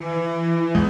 Música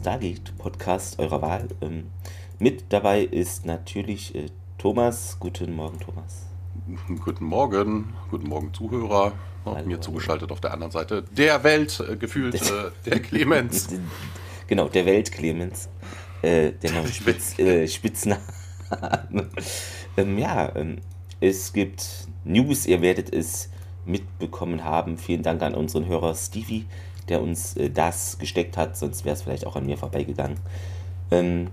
Stargate-Podcast eurer Wahl. Ähm, mit dabei ist natürlich äh, Thomas. Guten Morgen, Thomas. Guten Morgen, guten Morgen, Zuhörer. Hallo, mir zugeschaltet auf der anderen Seite der Welt, äh, gefühlt äh, der Clemens. genau, der Welt Clemens. Äh, der Name Spitz, äh, Spitzname. ähm, ja, ähm, es gibt News, ihr werdet es mitbekommen haben. Vielen Dank an unseren Hörer Stevie der uns äh, das gesteckt hat, sonst wäre es vielleicht auch an mir vorbeigegangen. Ähm,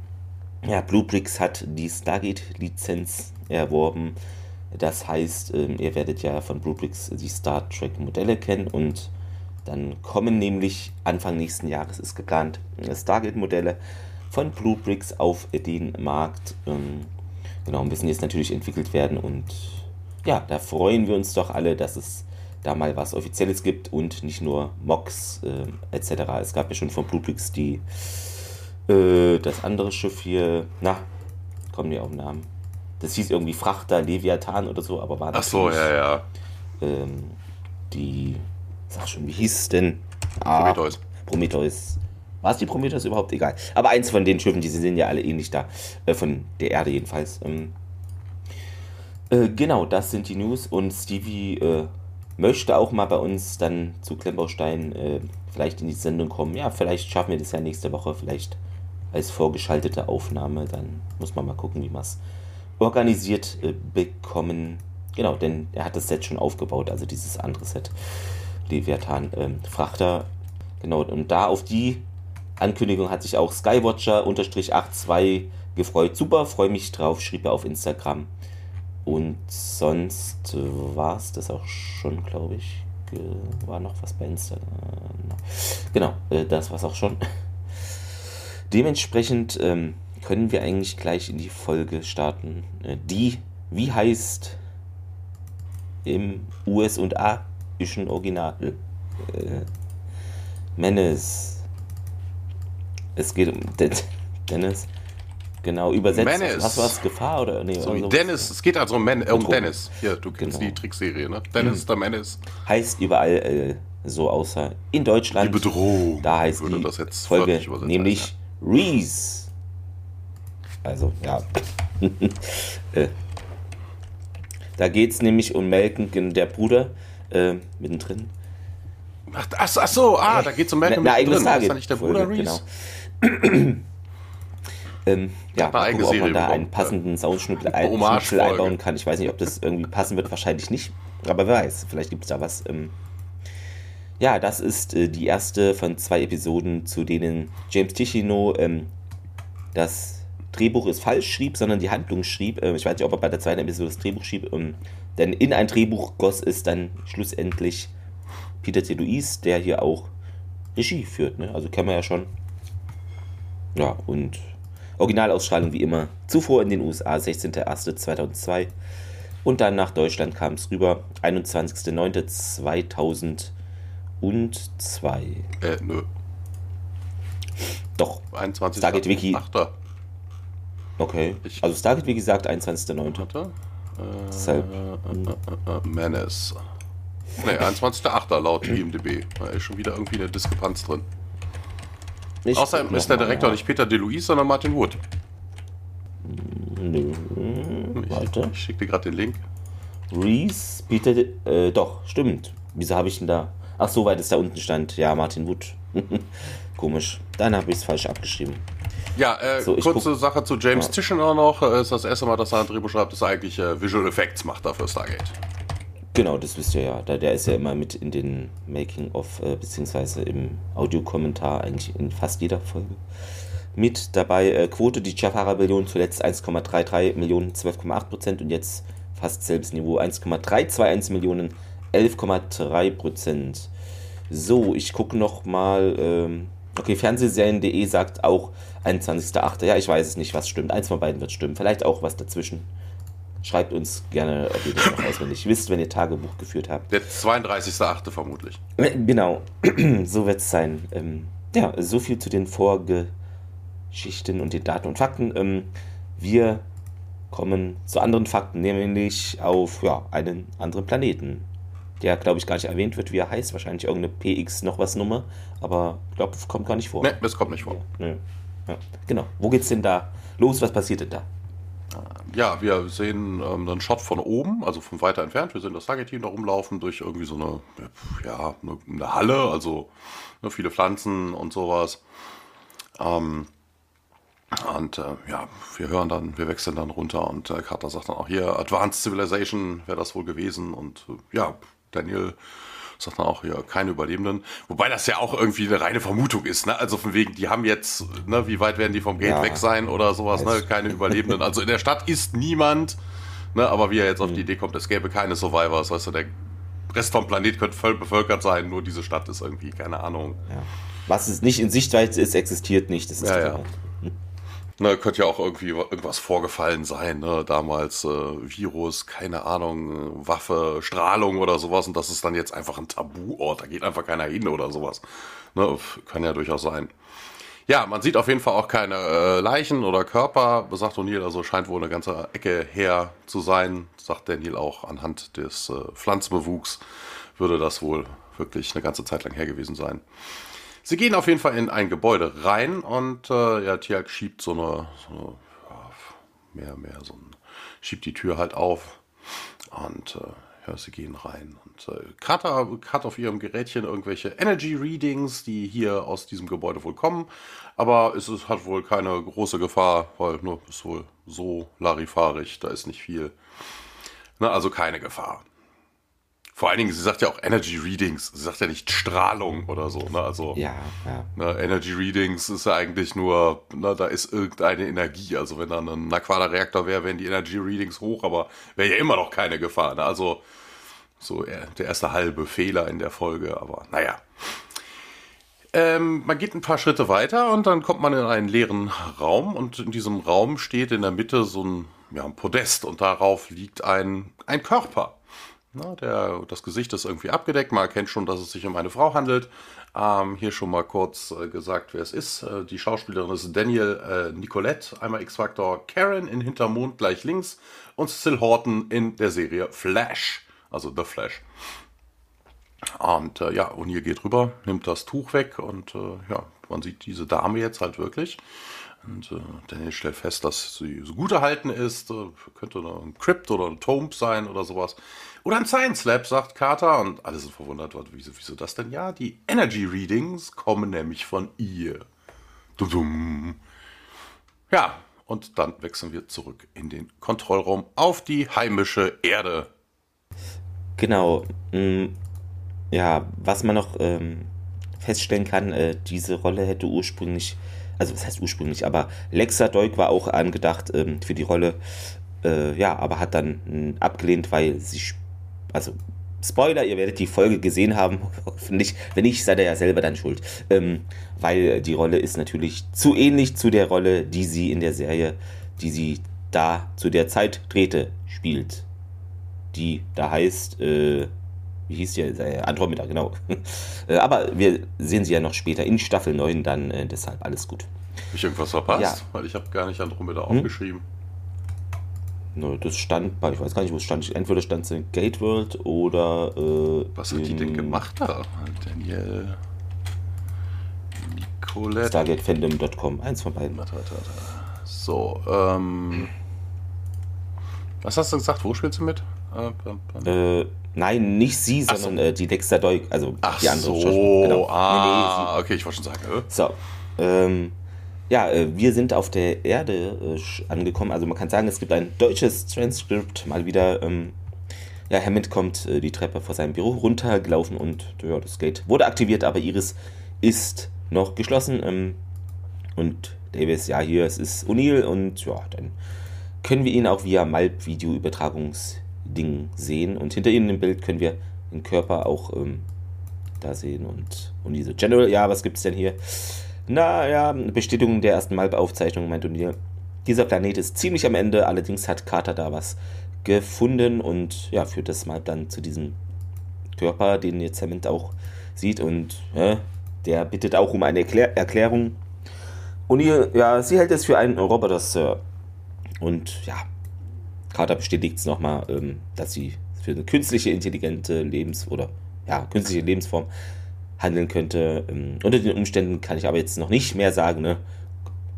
ja, Bluebricks hat die Stargate-Lizenz erworben. Das heißt, ähm, ihr werdet ja von Bluebricks die Star Trek-Modelle kennen und dann kommen nämlich Anfang nächsten Jahres ist geplant Stargate-Modelle von Bluebricks auf den Markt. Ähm, genau, müssen jetzt natürlich entwickelt werden und ja, da freuen wir uns doch alle, dass es da mal was Offizielles gibt und nicht nur Mocks äh, etc. Es gab ja schon von Bluebricks die äh, das andere Schiff hier, na, kommen die auf den Namen. Das hieß irgendwie Frachter Leviathan oder so, aber war das Ach so, ja, ja. Ähm, die, sag schon, wie hieß es denn? Ah, Prometheus. Prometheus. War es die Prometheus überhaupt? Egal. Aber eins von den Schiffen, die sind ja alle ähnlich da. Äh, von der Erde jedenfalls. Ähm, äh, genau, das sind die News. Und Stevie äh, möchte auch mal bei uns dann zu Klemmbaustein äh, vielleicht in die Sendung kommen. Ja, vielleicht schaffen wir das ja nächste Woche, vielleicht als vorgeschaltete Aufnahme. Dann muss man mal gucken, wie wir es organisiert äh, bekommen. Genau, denn er hat das Set schon aufgebaut, also dieses andere Set. Leviathan ähm, Frachter. Genau, und da auf die Ankündigung hat sich auch Skywatcher-82 gefreut. Super, freue mich drauf, schrieb er auf Instagram. Und sonst war es das auch schon, glaube ich. War noch was bei Instagram. Genau, äh, das war es auch schon. Dementsprechend ähm, können wir eigentlich gleich in die Folge starten. Äh, die, wie heißt im US und A ist ein Original. Äh, Menace. Es geht um Dennis. Genau, übersetzt. Menace. Was war es? Gefahr oder? Nee, so oder Dennis, es geht also um, Man, um Dennis. Hier, du kennst genau. die Trickserie, ne? Dennis, mhm. der Menace. Heißt überall äh, so, außer in Deutschland. Die Bedrohung. Da heißt die das jetzt Folge nämlich ja. Reese. Also, ja. äh, da geht es nämlich um Melken, der Bruder, äh, mittendrin. Ach, ach, so, ah, da geht es um Melken mittendrin. Das ist nicht der Bruder Folge, Reese? Genau. Ähm, ja, mal gucken, ob man da einen passenden Soundschnipsel ein, einbauen kann. Ich weiß nicht, ob das irgendwie passen wird, wahrscheinlich nicht. Aber wer weiß, vielleicht gibt es da was. Ähm, ja, das ist äh, die erste von zwei Episoden, zu denen James Tichino ähm, das Drehbuch ist falsch schrieb, sondern die Handlung schrieb. Äh, ich weiß nicht, ob er bei der zweiten Episode das Drehbuch schrieb. Ähm, denn in ein Drehbuch goss es dann schlussendlich Peter T. Louise, der hier auch Regie führt. Ne? Also kennen wir ja schon. Ja, und Originalausstrahlung wie immer zuvor in den USA 16.01.2002 und dann nach Deutschland kam es rüber 21.09.2002. Äh, nö. Doch. 21. Stargate Wiki. Okay. Ich also Stargate Wiki sagt 21.09. Äh, Deshalb. Äh, äh, äh, Menace. Ne, 21.08. laut IMDb. Da ist schon wieder irgendwie eine Diskrepanz drin. Ich Außerdem ist der Direktor nicht Peter DeLuise, sondern Martin Wood. Nö. Ich, Warte. Ich schicke dir gerade den Link. Reese, Peter, De äh, doch, stimmt. Wieso habe ich denn da? Ach, so weit ist da unten stand. Ja, Martin Wood. Komisch. Dann habe ich es falsch abgeschrieben. Ja, äh, so, kurze Sache zu James ja. Tischen auch noch. Ist das erste Mal, dass er ein Drehbuch schreibt, dass er eigentlich äh, Visual Effects macht dafür Stargate. Genau, das wisst ihr ja. Da, der ist ja immer mit in den Making-of, äh, beziehungsweise im Audiokommentar eigentlich in fast jeder Folge mit dabei. Äh, Quote, die Jafara-Billion zuletzt 1,33 Millionen, 12,8 Prozent und jetzt fast selbes Niveau, 1,321 Millionen, 11,3 Prozent. So, ich gucke noch mal. Ähm, okay, Fernsehserien.de sagt auch 21.8. Ja, ich weiß es nicht, was stimmt. Eins von beiden wird stimmen. Vielleicht auch was dazwischen. Schreibt uns gerne, ob ihr das noch auswendig wisst, wenn ihr Tagebuch geführt habt. Der 32.8. vermutlich. Äh, genau, so wird es sein. Ähm, ja, so viel zu den Vorgeschichten und den Daten und Fakten. Ähm, wir kommen zu anderen Fakten, nämlich auf ja, einen anderen Planeten. Der, glaube ich, gar nicht erwähnt wird, wie er heißt. Wahrscheinlich irgendeine PX noch was Nummer. Aber ich glaube, kommt gar nicht vor. Ne, das kommt nicht vor. Ja, ja. Genau. Wo geht's denn da los? Was passiert denn da? Ja, wir sehen ähm, einen Shot von oben, also von weiter entfernt. Wir sehen das Target-Team da rumlaufen durch irgendwie so eine, ja, eine, eine Halle, also ne, viele Pflanzen und sowas. Ähm, und äh, ja, wir hören dann, wir wechseln dann runter und äh, Carter sagt dann auch hier, Advanced Civilization wäre das wohl gewesen. Und äh, ja, Daniel sagt dann auch hier keine Überlebenden. Wobei das ja auch irgendwie eine reine Vermutung ist, ne? Also von wegen, die haben jetzt, ne, wie weit werden die vom Gate ja. weg sein oder sowas, ne? Keine Überlebenden. Also in der Stadt ist niemand, ne? Aber wie er jetzt auf die mhm. Idee kommt, es gäbe keine Survivors, weißt du, der Rest vom Planet könnte voll bevölkert sein, nur diese Stadt ist irgendwie, keine Ahnung. Ja. Was es nicht in Sichtweite ist, existiert nicht. Das ist ja, ja. Ne, könnte ja auch irgendwie irgendwas vorgefallen sein, ne? damals äh, Virus, keine Ahnung, Waffe, Strahlung oder sowas und das ist dann jetzt einfach ein Tabuort, da geht einfach keiner hin oder sowas. Ne? Kann ja durchaus sein. Ja, man sieht auf jeden Fall auch keine äh, Leichen oder Körper, sagt O'Neill, also scheint wohl eine ganze Ecke her zu sein, sagt Daniel auch anhand des äh, Pflanzenbewuchs würde das wohl wirklich eine ganze Zeit lang her gewesen sein. Sie gehen auf jeden Fall in ein Gebäude rein und äh, ja, Tiag schiebt so eine, so eine mehr, mehr so ein, schiebt die Tür halt auf und äh, ja, sie gehen rein. Und äh, Carter hat auf ihrem Gerätchen irgendwelche Energy Readings, die hier aus diesem Gebäude wohl kommen. Aber es ist, hat wohl keine große Gefahr, weil nur ist wohl so larifarig, da ist nicht viel. Na, also keine Gefahr. Vor allen Dingen, sie sagt ja auch Energy Readings. Sie sagt ja nicht Strahlung oder so. Ne? Also, ja, ja. Ne, Energy Readings ist ja eigentlich nur, ne, da ist irgendeine Energie. Also wenn da ein Aquada-Reaktor wäre, wären die Energy Readings hoch, aber wäre ja immer noch keine Gefahr. Ne? Also so der erste halbe Fehler in der Folge, aber naja. Ähm, man geht ein paar Schritte weiter und dann kommt man in einen leeren Raum und in diesem Raum steht in der Mitte so ein, ja, ein Podest und darauf liegt ein, ein Körper. Na, der, das Gesicht ist irgendwie abgedeckt. Man erkennt schon, dass es sich um eine Frau handelt. Ähm, hier schon mal kurz äh, gesagt, wer es ist. Äh, die Schauspielerin ist Daniel äh, Nicolette, einmal X-Factor Karen in Hintermond gleich links und Sil Horton in der Serie Flash, also The Flash. Und äh, ja, O'Neill geht rüber, nimmt das Tuch weg und äh, ja, man sieht diese Dame jetzt halt wirklich. Und äh, Daniel stellt fest, dass sie so gut erhalten ist. Äh, könnte ein Crypt oder ein Tomb sein oder sowas. Oder ein Science Lab, sagt Carter. Und alle sind verwundert, wieso, wieso das denn? Ja, die Energy Readings kommen nämlich von ihr. Dum -dum. Ja, und dann wechseln wir zurück in den Kontrollraum auf die heimische Erde. Genau. Mm, ja, was man noch ähm, feststellen kann, äh, diese Rolle hätte ursprünglich, also was heißt ursprünglich, aber Lexa Doig war auch angedacht ähm, für die Rolle, äh, ja, aber hat dann äh, abgelehnt, weil sie also Spoiler, ihr werdet die Folge gesehen haben, hoffentlich. Wenn nicht, seid ihr ja selber dann schuld. Ähm, weil die Rolle ist natürlich zu ähnlich zu der Rolle, die sie in der Serie, die sie da zu der Zeit drehte, spielt. Die da heißt, äh, wie hieß die? Äh, Andromeda, genau. äh, aber wir sehen sie ja noch später in Staffel 9, dann äh, deshalb alles gut. Habe ich irgendwas verpasst? Ja. Weil ich habe gar nicht Andromeda hm? aufgeschrieben. Ne, das stand bei, ich weiß gar nicht, wo es stand. Entweder stand es in Gate World oder. Äh, Was hat die denn gemacht da? Daniel. Nicolette. StargateFandom.com, eins von beiden. So, ähm. Was hast du gesagt? Wo spielst du mit? Äh, nein, nicht sie, sondern so. äh, die Dexter Deuk, also Ach die andere so, genau. ah, nee, nee, okay, ich wollte schon sagen. Äh? So, ähm, ja, äh, wir sind auf der Erde äh, angekommen. Also man kann sagen, es gibt ein deutsches Transkript mal wieder. Ähm, ja, Hammond kommt äh, die Treppe vor seinem Büro runtergelaufen und ja, das Gate wurde aktiviert, aber Iris ist noch geschlossen. Ähm, und Davis, ja, hier, es ist O'Neill und ja, dann können wir ihn auch via Malp-Video-Übertragungsding sehen. Und hinter ihm im Bild können wir den Körper auch ähm, da sehen. Und, und diese General, ja, was gibt es denn hier? Naja, Bestätigung der ersten Malp-Aufzeichnung, meint O'Neill. Dieser Planet ist ziemlich am Ende, allerdings hat Carter da was gefunden und ja, führt das Malp dann zu diesem Körper, den jetzt Hammond auch sieht und ja, der bittet auch um eine Erklär Erklärung. O'Neill, ja, sie hält es für einen Roboter, Sir. Und ja, Carter bestätigt es nochmal, ähm, dass sie für eine künstliche, intelligente Lebens- oder ja, künstliche Lebensform handeln könnte. Ähm, unter den Umständen kann ich aber jetzt noch nicht mehr sagen, ne?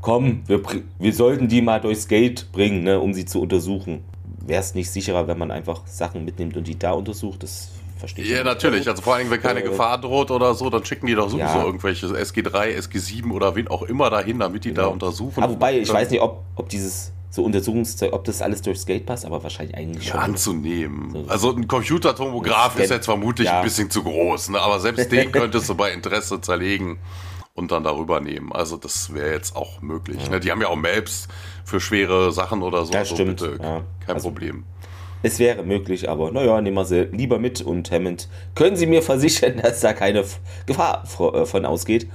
Komm, wir, wir sollten die mal durchs Gate bringen, ne, um sie zu untersuchen. Wäre es nicht sicherer, wenn man einfach Sachen mitnimmt und die da untersucht? Das verstehe ich. Ja, natürlich. Also vor allem, wenn keine äh, Gefahr droht oder so, dann schicken die doch sowieso ja. irgendwelche SG3, SG7 oder wen auch immer dahin, damit die genau. da untersuchen. Aber wobei, ich weiß nicht, ob, ob dieses so Untersuchungszeug, ob das alles durchs Gate passt, aber wahrscheinlich eigentlich schon. Anzunehmen. So, also ein Computertomograph ist jetzt vermutlich ja. ein bisschen zu groß, ne? aber selbst den könntest du bei Interesse zerlegen und dann darüber nehmen. Also das wäre jetzt auch möglich. Ja. Ne? Die haben ja auch Maps für schwere Sachen oder so. Ja, also stimmt. Bitte, ja. Kein also, Problem. Es wäre möglich, aber naja, nehmen wir sie lieber mit und Hammond, können Sie mir versichern, dass da keine Gefahr äh, von ausgeht?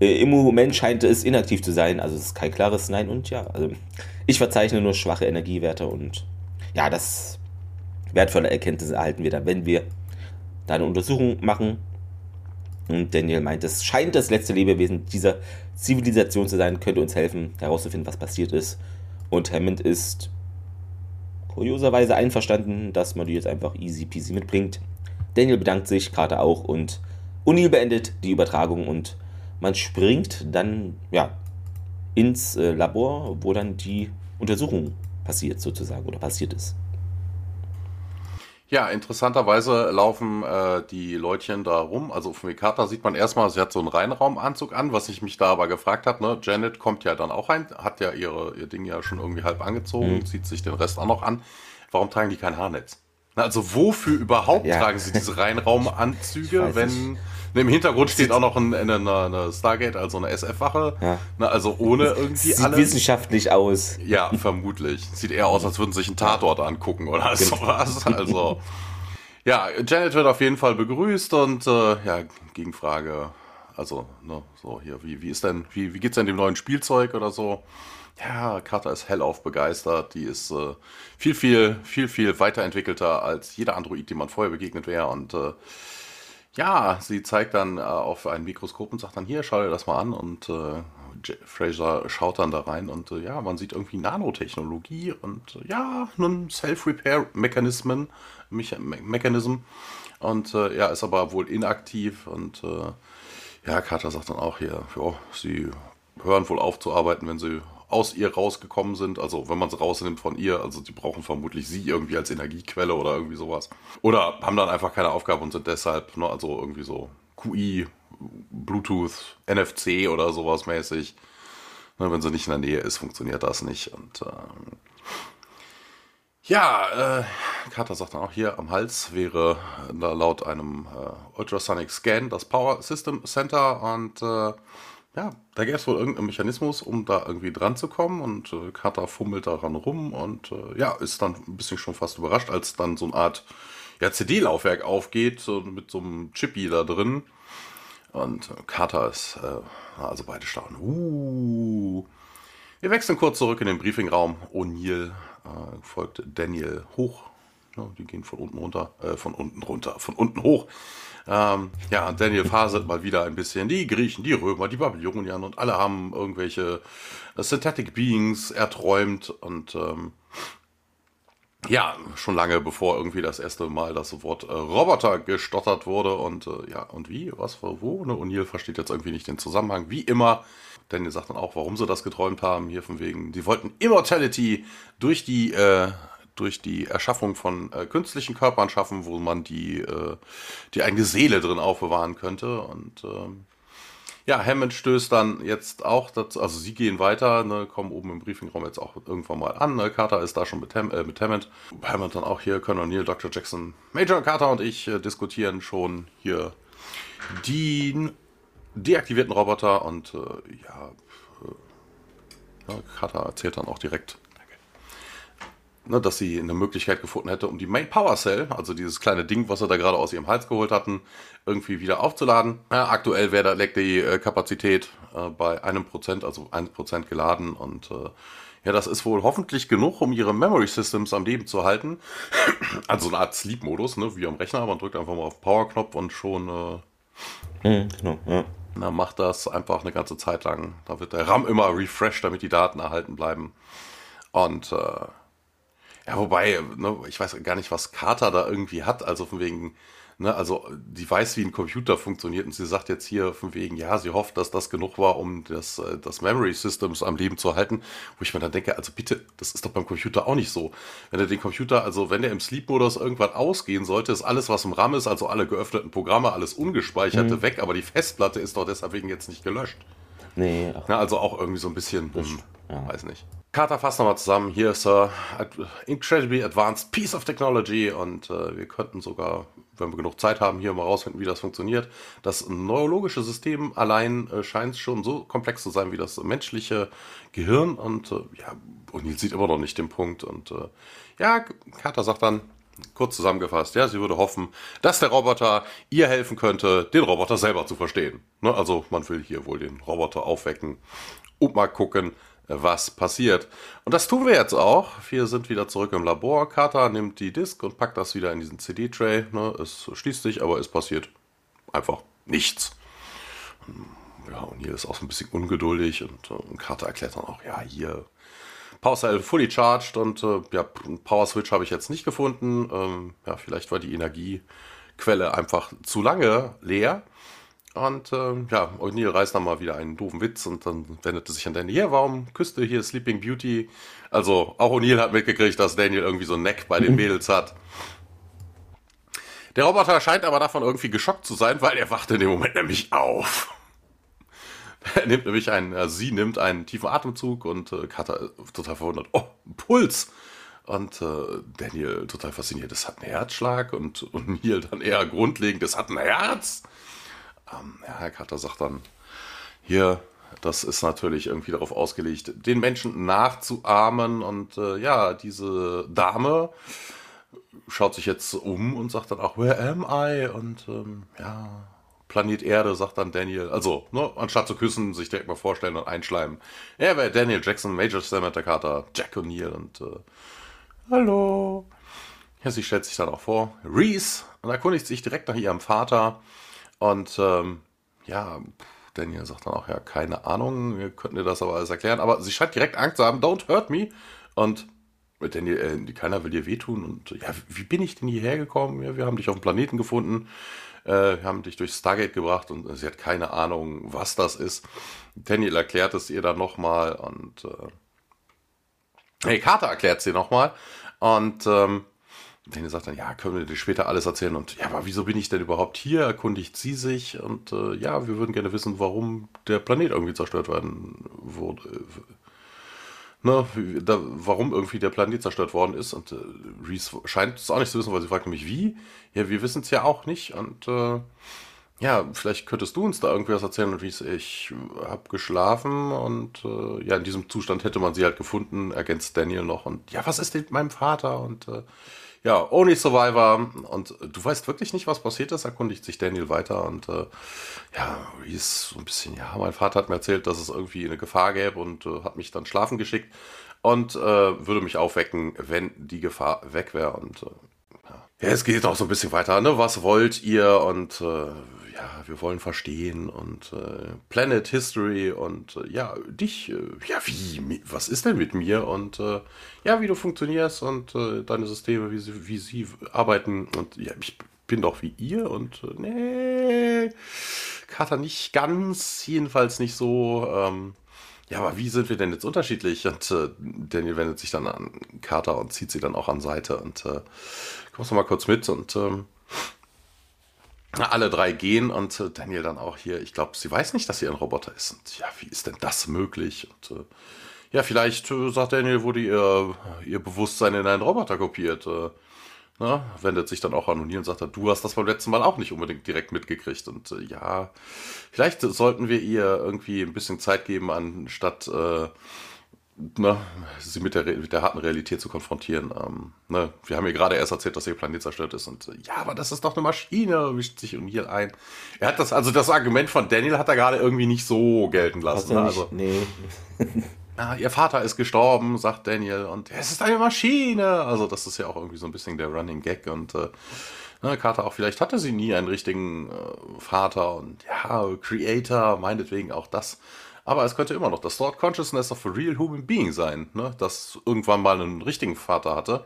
Äh, Im Moment scheint es inaktiv zu sein, also es ist kein klares Nein und ja. Also ich verzeichne nur schwache Energiewerte und ja, das wertvolle Erkenntnisse erhalten wir dann, wenn wir da eine Untersuchung machen. Und Daniel meint, es scheint das letzte Lebewesen dieser Zivilisation zu sein, könnte uns helfen, herauszufinden, was passiert ist. Und Hammond ist kurioserweise einverstanden, dass man die jetzt einfach easy peasy mitbringt. Daniel bedankt sich, Carter auch und O'Neill beendet die Übertragung und man springt dann ja ins äh, Labor, wo dann die Untersuchung passiert sozusagen oder passiert ist. Ja, interessanterweise laufen äh, die Leutchen da rum. Also auf Mikata sieht man erstmal, sie hat so einen Reinraumanzug an, was ich mich da aber gefragt habe. Ne? Janet kommt ja dann auch rein, hat ja ihre, ihr Ding ja schon irgendwie halb angezogen, mhm. zieht sich den Rest auch noch an. Warum tragen die kein Haarnetz? Also wofür überhaupt ja. tragen sie diese Reinraumanzüge, wenn... Nicht im Hintergrund steht auch noch ein, eine, eine, Stargate, also eine SF-Wache. Ja. also ohne irgendwie Sieht alles. wissenschaftlich aus. Ja, vermutlich. Sieht eher aus, als würden sie sich einen Tatort angucken oder genau. sowas. Also. Ja, Janet wird auf jeden Fall begrüßt und äh, ja, Gegenfrage, also, ne, so hier, wie, wie ist denn, wie, wie geht's denn dem neuen Spielzeug oder so? Ja, Carter ist hellauf begeistert, die ist äh, viel, viel, viel, viel weiterentwickelter als jeder Android, dem man vorher begegnet wäre und äh, ja, sie zeigt dann äh, auf ein Mikroskop und sagt dann, hier, schau dir das mal an. Und äh, Fraser schaut dann da rein und äh, ja, man sieht irgendwie Nanotechnologie und äh, ja, nun Self-Repair-Mechanismen, Mecha Mechanism. Und äh, ja, ist aber wohl inaktiv und äh, ja, Carter sagt dann auch hier, ja, sie hören wohl auf zu arbeiten, wenn sie aus ihr rausgekommen sind. Also wenn man sie rausnimmt von ihr, also die brauchen vermutlich sie irgendwie als Energiequelle oder irgendwie sowas. Oder haben dann einfach keine Aufgabe und sind deshalb, ne, also irgendwie so QI, Bluetooth, NFC oder sowas mäßig. Ne, wenn sie nicht in der Nähe ist, funktioniert das nicht. Und ähm, ja, äh, Carter sagt dann auch hier am Hals wäre laut einem äh, Ultrasonic Scan das Power System Center und äh, ja, da gäbe es wohl irgendeinen Mechanismus, um da irgendwie dran zu kommen und äh, Kata fummelt daran rum und äh, ja, ist dann ein bisschen schon fast überrascht, als dann so eine Art ja, CD-Laufwerk aufgeht, so mit so einem Chippy da drin. Und äh, Kata ist, äh, also beide staunen. Uh. Wir wechseln kurz zurück in den Briefingraum. O'Neill äh, folgt Daniel hoch. Ja, die gehen von unten runter, äh, von unten runter, von unten hoch ähm, ja, Daniel faselt mal wieder ein bisschen. Die Griechen, die Römer, die Babylonier und alle haben irgendwelche äh, Synthetic Beings erträumt und ähm, ja, schon lange bevor irgendwie das erste Mal das Wort äh, Roboter gestottert wurde und äh, ja, und wie, was, wo, ne? O'Neill versteht jetzt irgendwie nicht den Zusammenhang, wie immer. Daniel sagt dann auch, warum sie das geträumt haben, hier von wegen, die wollten Immortality durch die äh, durch die Erschaffung von äh, künstlichen Körpern schaffen, wo man die, äh, die eigene Seele drin aufbewahren könnte. Und ähm, Ja, Hammond stößt dann jetzt auch dazu, also sie gehen weiter, ne, kommen oben im Briefingraum jetzt auch irgendwann mal an. Ne, Carter ist da schon mit, Ham, äh, mit Hammond. Hammond dann auch hier, Colonel Neil, Dr. Jackson, Major Carter und ich äh, diskutieren schon hier die deaktivierten Roboter und äh, ja, äh, ja, Carter erzählt dann auch direkt, ne, dass sie eine Möglichkeit gefunden hätte, um die Main Power Cell, also dieses kleine Ding, was sie da gerade aus ihrem Hals geholt hatten, irgendwie wieder aufzuladen. Ja, aktuell wäre da leckt die äh, Kapazität äh, bei einem Prozent, also ein Prozent geladen und äh, ja, das ist wohl hoffentlich genug, um ihre Memory Systems am Leben zu halten. also eine Art Sleep-Modus, ne, wie am Rechner. Man drückt einfach mal auf Power-Knopf und schon äh, mhm, genau, ja. na, macht das einfach eine ganze Zeit lang. Da wird der RAM immer refreshed, damit die Daten erhalten bleiben. Und äh, ja, wobei, ne, ich weiß gar nicht, was Carter da irgendwie hat. Also von wegen, ne, also die weiß, wie ein Computer funktioniert und sie sagt jetzt hier von wegen, ja, sie hofft, dass das genug war, um das, äh, das Memory Systems am Leben zu halten. Wo ich mir dann denke, also bitte, das ist doch beim Computer auch nicht so. Wenn er den Computer, also wenn er im Sleep-Modus irgendwann ausgehen sollte, ist alles, was im RAM ist, also alle geöffneten Programme, alles ungespeicherte mhm. weg, aber die Festplatte ist doch deshalb wegen jetzt nicht gelöscht. Nee. Ach. Ja, also auch irgendwie so ein bisschen, hm, ja. weiß nicht. Carter fasst nochmal zusammen. Hier ist uh, incredibly advanced piece of technology und uh, wir könnten sogar, wenn wir genug Zeit haben, hier mal rausfinden, wie das funktioniert. Das neurologische System allein uh, scheint schon so komplex zu sein wie das menschliche Gehirn und uh, ja, O'Neill sieht immer noch nicht den Punkt und ja, Carter sagt dann, kurz zusammengefasst, ja, sie würde hoffen, dass der Roboter ihr helfen könnte, den Roboter selber zu verstehen. Ne, also man will hier wohl den Roboter aufwecken und mal gucken, was passiert. Und das tun wir jetzt auch. Wir sind wieder zurück im Labor. Carter nimmt die Disk und packt das wieder in diesen CD-Tray. Ne? Es schließt sich, aber es passiert einfach nichts. Ja, und hier ist auch so ein bisschen ungeduldig und, äh, und Carter erklärt dann auch, ja, hier Power fully charged und äh, ja, Power Switch habe ich jetzt nicht gefunden. Ähm, ja, vielleicht war die Energiequelle einfach zu lange leer. Und ähm, ja, O'Neill reißt dann mal wieder einen doofen Witz und dann wendete sich an Daniel. Ja, warum küsste hier Sleeping Beauty? Also auch O'Neill hat mitgekriegt, dass Daniel irgendwie so ein Neck bei den. Mädels hat. Der Roboter scheint aber davon irgendwie geschockt zu sein, weil er wacht in dem Moment nämlich auf. Er nimmt nämlich einen, äh, sie nimmt einen tiefen Atemzug und äh, Carter äh, total verwundert. Oh, ein Puls! Und äh, Daniel total fasziniert, das hat einen Herzschlag und, und Neil dann eher grundlegend, das hat ein Herz. Ähm, ja, Herr Carter sagt dann, hier, das ist natürlich irgendwie darauf ausgelegt, den Menschen nachzuahmen. Und äh, ja, diese Dame schaut sich jetzt um und sagt dann auch, where am I? Und ähm, ja, Planet Erde, sagt dann Daniel. Also, ne, anstatt zu küssen, sich direkt mal vorstellen und einschleimen. Er wäre Daniel Jackson, Major Samantha Carter, Jack O'Neill und äh, hallo. Ja, sie stellt sich dann auch vor. Reese und erkundigt sich direkt nach ihrem Vater. Und ähm, ja, Daniel sagt dann auch, ja, keine Ahnung, wir könnten dir das aber alles erklären. Aber sie scheint direkt Angst zu haben, don't hurt me. Und Daniel, äh, keiner will dir wehtun. Und ja, wie bin ich denn hierher gekommen? Ja, wir haben dich auf dem Planeten gefunden. Äh, wir haben dich durch Stargate gebracht und sie hat keine Ahnung, was das ist. Daniel erklärt es ihr dann nochmal und äh, hey, Carter erklärt es ihr nochmal. Und ähm, Daniel sagt dann, ja, können wir dir später alles erzählen. Und ja, aber wieso bin ich denn überhaupt hier? Erkundigt sie sich. Und äh, ja, wir würden gerne wissen, warum der Planet irgendwie zerstört werden wurde. Ne, da, warum irgendwie der Planet zerstört worden ist. Und äh, Reese scheint es auch nicht zu wissen, weil sie fragt nämlich, wie? Ja, wir wissen es ja auch nicht. Und äh, ja, vielleicht könntest du uns da irgendwas erzählen. Und Reese, ich habe geschlafen und äh, ja, in diesem Zustand hätte man sie halt gefunden, ergänzt Daniel noch. Und ja, was ist denn mit meinem Vater? Und äh, ja, Only Survivor. Und du weißt wirklich nicht, was passiert ist, erkundigt sich Daniel weiter. Und äh, ja, ist so ein bisschen, ja, mein Vater hat mir erzählt, dass es irgendwie eine Gefahr gäbe und äh, hat mich dann schlafen geschickt und äh, würde mich aufwecken, wenn die Gefahr weg wäre. Und äh, ja, es geht auch so ein bisschen weiter, ne? Was wollt ihr? Und äh, ja, wir wollen verstehen und äh, Planet History und äh, ja, dich, äh, ja, wie, was ist denn mit mir und äh, ja, wie du funktionierst und äh, deine Systeme, wie sie, wie sie arbeiten und ja, ich bin doch wie ihr und nee, Kater nicht ganz, jedenfalls nicht so, ähm, ja, aber wie sind wir denn jetzt unterschiedlich? Und äh, Daniel wendet sich dann an Carter und zieht sie dann auch an Seite und äh, kommst du mal kurz mit und ähm, alle drei gehen und äh, Daniel dann auch hier, ich glaube, sie weiß nicht, dass sie ein Roboter ist. Und ja, wie ist denn das möglich? Und äh, ja, vielleicht, äh, sagt Daniel, wurde ihr, ihr Bewusstsein in einen Roboter kopiert. Na, wendet sich dann auch an O'Neill und sagt, du hast das beim letzten Mal auch nicht unbedingt direkt mitgekriegt. Und äh, ja, vielleicht sollten wir ihr irgendwie ein bisschen Zeit geben, anstatt äh, ne, sie mit der, mit der harten Realität zu konfrontieren. Ähm, ne, wir haben ihr gerade erst erzählt, dass ihr Planet zerstört ist und äh, ja, aber das ist doch eine Maschine, mischt sich O'Neill ein. Er hat das, also das Argument von Daniel hat er gerade irgendwie nicht so gelten lassen. Ne? Also, nee. ah, ihr Vater ist gestorben, sagt Daniel, und es ist eine Maschine. Also das ist ja auch irgendwie so ein bisschen der Running Gag und äh, ne, Carter auch, vielleicht hatte sie nie einen richtigen äh, Vater und ja, Creator, meinetwegen auch das. Aber es könnte immer noch das Thought Consciousness of a Real Human Being sein, ne? das irgendwann mal einen richtigen Vater hatte.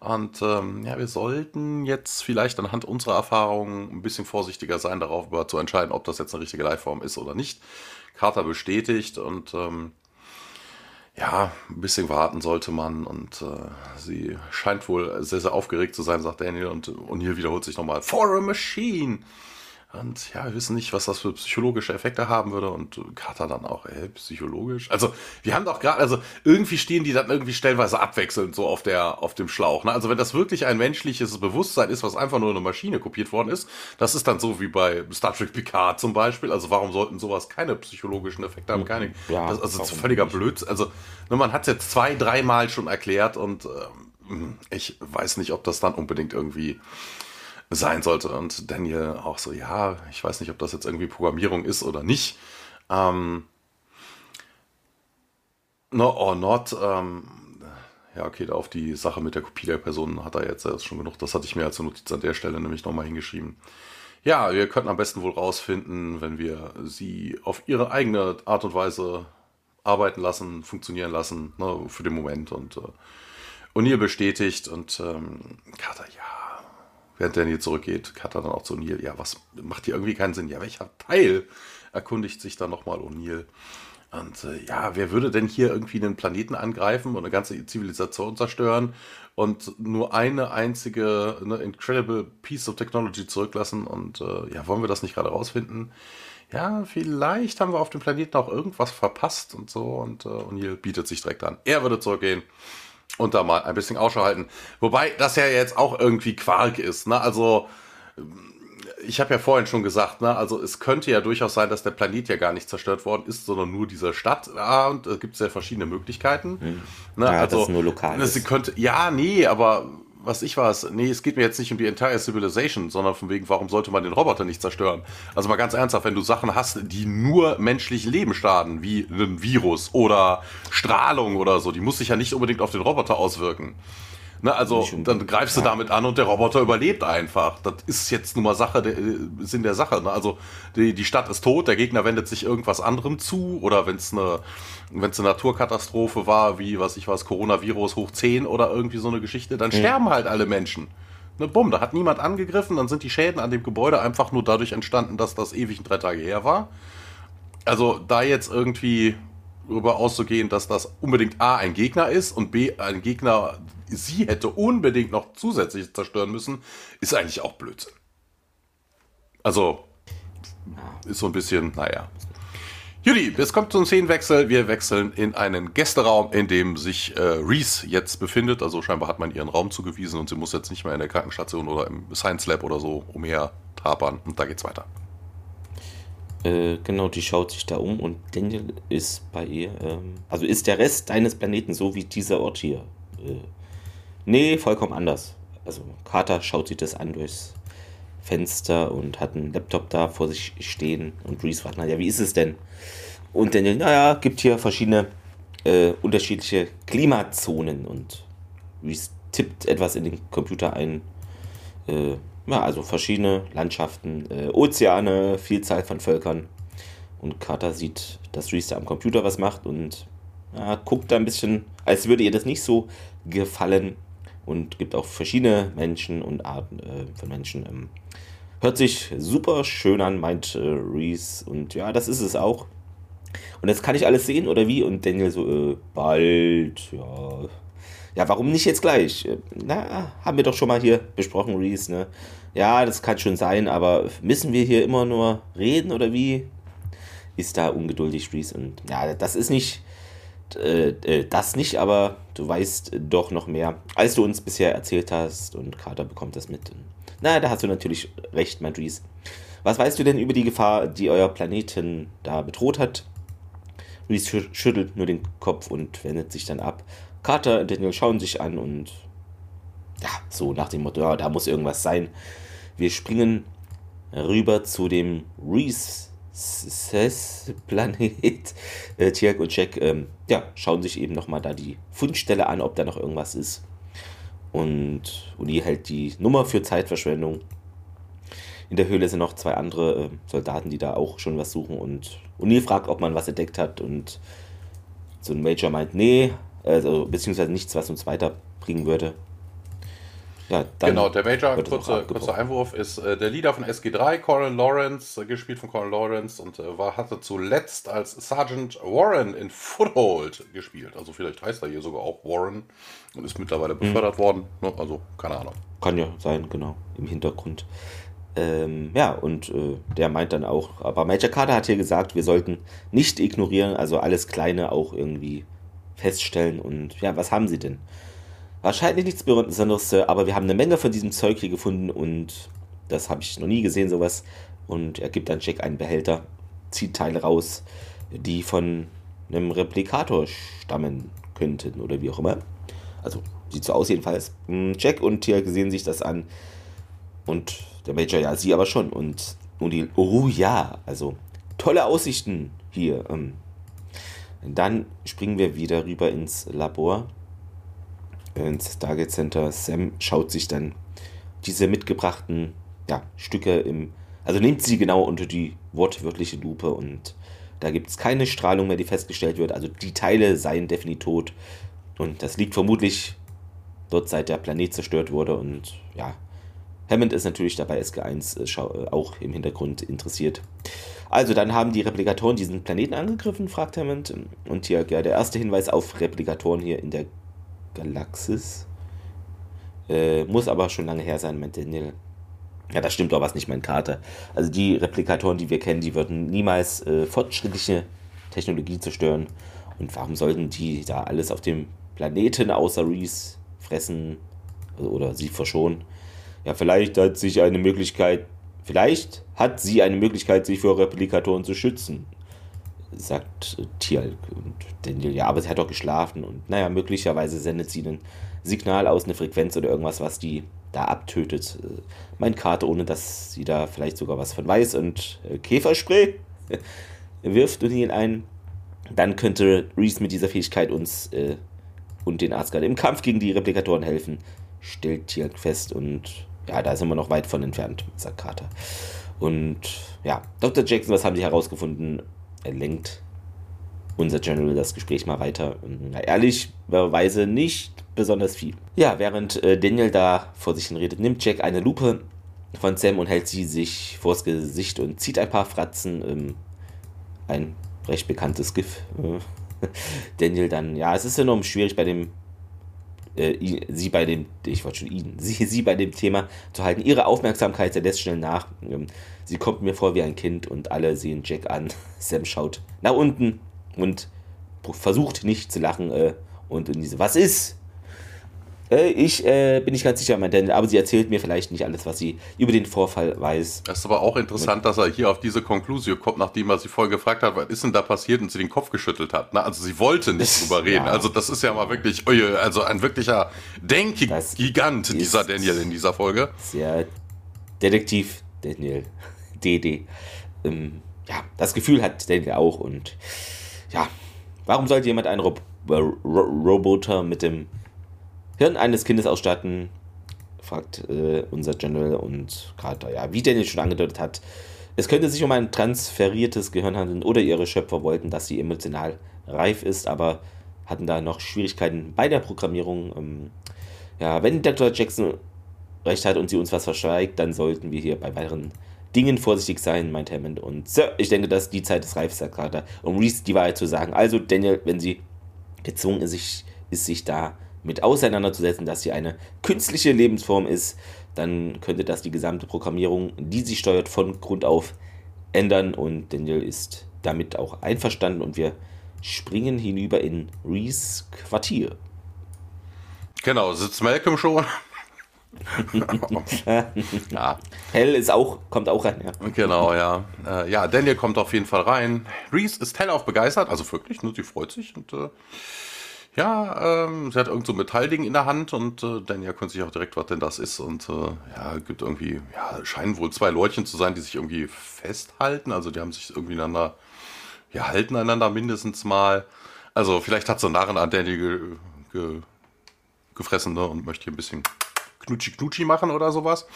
Und ähm, ja, wir sollten jetzt vielleicht anhand unserer Erfahrungen ein bisschen vorsichtiger sein, darauf zu entscheiden, ob das jetzt eine richtige Lifeform ist oder nicht. Carter bestätigt und ähm, ja, ein bisschen warten sollte man. Und äh, sie scheint wohl sehr, sehr aufgeregt zu sein, sagt Daniel. Und O'Neill wiederholt sich nochmal, for a machine. Und ja, wir wissen nicht, was das für psychologische Effekte haben würde. Und Carter dann auch, ey, psychologisch. Also, wir haben doch gerade, also irgendwie stehen die dann irgendwie stellenweise abwechselnd so auf der, auf dem Schlauch. Ne? Also, wenn das wirklich ein menschliches Bewusstsein ist, was einfach nur eine Maschine kopiert worden ist, das ist dann so wie bei Star Trek Picard zum Beispiel. Also, warum sollten sowas keine psychologischen Effekte haben? Keine, ja, das, also, völliger Blödsinn. Also, ne, man hat es jetzt zwei, dreimal schon erklärt und ähm, ich weiß nicht, ob das dann unbedingt irgendwie sein sollte. Und Daniel auch so, ja, ich weiß nicht, ob das jetzt irgendwie Programmierung ist oder nicht. Ähm, no or not. Ähm, ja, okay, auf die Sache mit der Kopie der Person hat er jetzt schon genug. Das hatte ich mir als Notiz an der Stelle nämlich nochmal hingeschrieben. Ja, wir könnten am besten wohl rausfinden, wenn wir sie auf ihre eigene Art und Weise arbeiten lassen, funktionieren lassen, ne, für den Moment. Und äh, O'Neill bestätigt und ähm, Carter, ja, während Daniel zurückgeht, hat er dann auch zu O'Neill, ja, was macht hier irgendwie keinen Sinn? Ja, welcher Teil? Erkundigt sich dann nochmal O'Neill. Und äh, ja, wer würde denn hier irgendwie einen Planeten angreifen und eine ganze Zivilisation zerstören und nur eine einzige eine incredible piece of technology zurücklassen? Und äh, ja, wollen wir das nicht gerade rausfinden? Ja, vielleicht haben wir auf dem Planeten auch irgendwas verpasst und so. Und äh, O'Neill bietet sich direkt an. Er würde zurückgehen und da mal ein bisschen Ausschau halten. Wobei das ja jetzt auch irgendwie Quark ist. Ne? Also ich habe ja vorhin schon gesagt, ne, also es könnte ja durchaus sein, dass der Planet ja gar nicht zerstört worden ist, sondern nur diese Stadt. Ja, und da gibt es ja verschiedene Möglichkeiten. Hm. Ne, ja, also, das ist nur lokal. Sie könnte, ja, nee, aber was ich weiß, nee, es geht mir jetzt nicht um die entire Civilization, sondern von wegen, warum sollte man den Roboter nicht zerstören? Also mal ganz ernsthaft, wenn du Sachen hast, die nur menschlich Leben starten, wie ein Virus oder Strahlung oder so, die muss sich ja nicht unbedingt auf den Roboter auswirken. Ne, also dann greifst du damit an und der Roboter überlebt einfach. Das ist jetzt nun mal Sache, der, äh, Sinn der Sache. Ne? Also die, die Stadt ist tot, der Gegner wendet sich irgendwas anderem zu oder wenn es eine wenn es eine Naturkatastrophe war, wie was ich weiß, Coronavirus hoch 10 oder irgendwie so eine Geschichte, dann mhm. sterben halt alle Menschen. Ne, bumm, da hat niemand angegriffen, dann sind die Schäden an dem Gebäude einfach nur dadurch entstanden, dass das ewig drei Tage her war. Also da jetzt irgendwie darüber auszugehen, dass das unbedingt A ein Gegner ist und B ein Gegner sie hätte unbedingt noch zusätzlich zerstören müssen, ist eigentlich auch Blödsinn. Also ist so ein bisschen, naja. Judy, es kommt zum Szenenwechsel. Wir wechseln in einen Gästeraum, in dem sich äh, Reese jetzt befindet. Also scheinbar hat man ihren Raum zugewiesen und sie muss jetzt nicht mehr in der Krankenstation oder im Science Lab oder so umher tapern. Und da geht's weiter. Äh, genau, die schaut sich da um und Daniel ist bei ihr. Ähm, also ist der Rest deines Planeten so wie dieser Ort hier? Äh, nee, vollkommen anders. Also Carter schaut sich das an durchs Fenster und hat einen Laptop da vor sich stehen. Und Reese fragt, naja, wie ist es denn? Und Daniel, naja, gibt hier verschiedene äh, unterschiedliche Klimazonen. Und Reese tippt etwas in den Computer ein. Äh, ja, also verschiedene Landschaften, äh, Ozeane, Vielzahl von Völkern. Und Carter sieht, dass Reese da am Computer was macht und ja, guckt da ein bisschen, als würde ihr das nicht so gefallen. Und gibt auch verschiedene Menschen und Arten äh, von Menschen. Ähm, hört sich super schön an, meint äh, Reese. Und ja, das ist es auch. Und das kann ich alles sehen oder wie? Und Daniel so, äh, bald, ja. ja, warum nicht jetzt gleich? Na, haben wir doch schon mal hier besprochen, Reese, ne? Ja, das kann schon sein, aber müssen wir hier immer nur reden oder wie? Ist da ungeduldig, Reese. Und ja, das ist nicht, äh, äh, das nicht, aber du weißt doch noch mehr, als du uns bisher erzählt hast und Carter bekommt das mit. Na, da hast du natürlich recht, Reese. Was weißt du denn über die Gefahr, die euer Planeten da bedroht hat? Reese schüttelt nur den Kopf und wendet sich dann ab. Carter und Daniel schauen sich an und ja, so nach dem Motto, ja, da muss irgendwas sein. Wir springen rüber zu dem Reese-Planet. Äh, und Jack ähm, ja, schauen sich eben nochmal da die Fundstelle an, ob da noch irgendwas ist. Und Uni hält die Nummer für Zeitverschwendung. In der Höhle sind noch zwei andere äh, Soldaten, die da auch schon was suchen. Und O'Neill fragt, ob man was entdeckt hat. Und so ein Major meint, nee, also, beziehungsweise nichts, was uns weiterbringen würde. Ja, genau, der Major, kurzer, kurzer Einwurf, ist äh, der Leader von SG3, Corin Lawrence, äh, gespielt von Corin Lawrence und äh, war, hatte zuletzt als Sergeant Warren in Foothold gespielt. Also vielleicht heißt er hier sogar auch Warren und ist mittlerweile mhm. befördert mhm. worden. Ne? Also keine Ahnung. Kann ja sein, genau, im Hintergrund. Ähm, ja, und äh, der meint dann auch, aber Major Carter hat hier gesagt, wir sollten nicht ignorieren, also alles Kleine auch irgendwie feststellen. Und ja, was haben sie denn? Wahrscheinlich nichts Besonderes, aber wir haben eine Menge von diesem Zeug hier gefunden und das habe ich noch nie gesehen, sowas. Und er gibt dann Jack einen Behälter, zieht Teile raus, die von einem Replikator stammen könnten oder wie auch immer. Also sieht so aus jedenfalls. Hm, Jack und Tia sehen sich das an und der Major, ja, sie aber schon. Und, und die, oh ja, also tolle Aussichten hier. Ähm. Dann springen wir wieder rüber ins Labor ins Stargate Center. Sam schaut sich dann diese mitgebrachten ja, Stücke im, also nimmt sie genau unter die wortwörtliche Lupe und da gibt es keine Strahlung mehr, die festgestellt wird. Also die Teile seien definitiv tot. Und das liegt vermutlich dort, seit der Planet zerstört wurde. Und ja, Hammond ist natürlich dabei SG1 äh, äh, auch im Hintergrund interessiert. Also dann haben die Replikatoren diesen Planeten angegriffen, fragt Hammond. Und hier ja, der erste Hinweis auf Replikatoren hier in der Galaxis. Äh, muss aber schon lange her sein, meint Daniel. Ja, das stimmt doch was nicht, mein Kater. Also die Replikatoren, die wir kennen, die würden niemals äh, fortschrittliche Technologie zerstören. Und warum sollten die da alles auf dem Planeten außer Reese fressen oder sie verschonen? Ja, vielleicht hat sich eine Möglichkeit, vielleicht hat sie eine Möglichkeit, sich vor Replikatoren zu schützen sagt äh, Tialk und Daniel, ja, aber sie hat doch geschlafen und naja, möglicherweise sendet sie ein Signal aus, eine Frequenz oder irgendwas, was die da abtötet. Äh, mein Karte, ohne dass sie da vielleicht sogar was von weiß und äh, Käferspray wirft O'Neill ein. Dann könnte Reese mit dieser Fähigkeit uns äh, und den Asgard im Kampf gegen die Replikatoren helfen, stellt Tialk fest und ja, da sind wir noch weit von entfernt, sagt Carter. Und ja, Dr. Jackson, was haben Sie herausgefunden? Er lenkt unser General das Gespräch mal weiter. Na, ehrlicherweise nicht besonders viel. Ja, während äh, Daniel da vor sich hin redet, nimmt Jack eine Lupe von Sam und hält sie sich vors Gesicht und zieht ein paar Fratzen. Ähm, ein recht bekanntes GIF. Äh, Daniel dann, ja, es ist enorm schwierig bei dem äh, sie bei dem, ich wollte schon ihn, sie, sie bei dem Thema zu halten. Ihre Aufmerksamkeit lässt schnell nach. Ähm, sie kommt mir vor wie ein Kind und alle sehen Jack an. Sam schaut nach unten und versucht nicht zu lachen. Äh, und in diese, was ist? Äh, ich äh, bin nicht ganz sicher, mein Daniel, aber sie erzählt mir vielleicht nicht alles, was sie über den Vorfall weiß. Das ist aber auch interessant, dass er hier auf diese Konklusion kommt, nachdem er sie vorher gefragt hat, was ist denn da passiert und sie den Kopf geschüttelt hat. Ne? Also sie wollte nicht drüber reden. Ja. Also das ist ja mal wirklich, also ein wirklicher Denkgigant, dieser Daniel in dieser Folge. Sehr Detektiv Daniel. DD. Ähm, ja, das Gefühl hat Daniel auch und ja, warum sollte jemand einen Rob Roboter mit dem Hirn eines Kindes ausstatten, fragt äh, unser General und gerade, ja, wie Daniel schon angedeutet hat, es könnte sich um ein transferiertes Gehirn handeln oder ihre Schöpfer wollten, dass sie emotional reif ist, aber hatten da noch Schwierigkeiten bei der Programmierung. Ähm, ja, wenn Dr. Jackson recht hat und sie uns was verschweigt, dann sollten wir hier bei weiteren Dingen vorsichtig sein, meint Hammond. Und Sir, ich denke, dass die Zeit ist reif, sagt Carter, um Reese die Wahrheit zu sagen. Also, Daniel, wenn sie gezwungen ist, sich, ist, sich da mit auseinanderzusetzen, dass sie eine künstliche Lebensform ist, dann könnte das die gesamte Programmierung, die sie steuert, von Grund auf ändern. Und Daniel ist damit auch einverstanden und wir springen hinüber in Reese Quartier. Genau, sitzt Malcolm schon. ja. Hell ist auch, kommt auch rein, ja. Genau, ja. Äh, ja, Daniel kommt auf jeden Fall rein. Reese ist hellauf begeistert, also wirklich, ne, sie freut sich und äh, ja, ähm, sie hat irgend so ein Metallding in der Hand und äh, Daniel könnte sich auch direkt, was denn das ist. Und äh, ja, gibt irgendwie, ja, scheinen wohl zwei Leutchen zu sein, die sich irgendwie festhalten. Also die haben sich irgendwie einander, ja, halten einander mindestens mal. Also vielleicht hat so ein Narren an Daniel ge, ge, gefressen ne, und möchte hier ein bisschen Knutschi Knutschi machen oder sowas.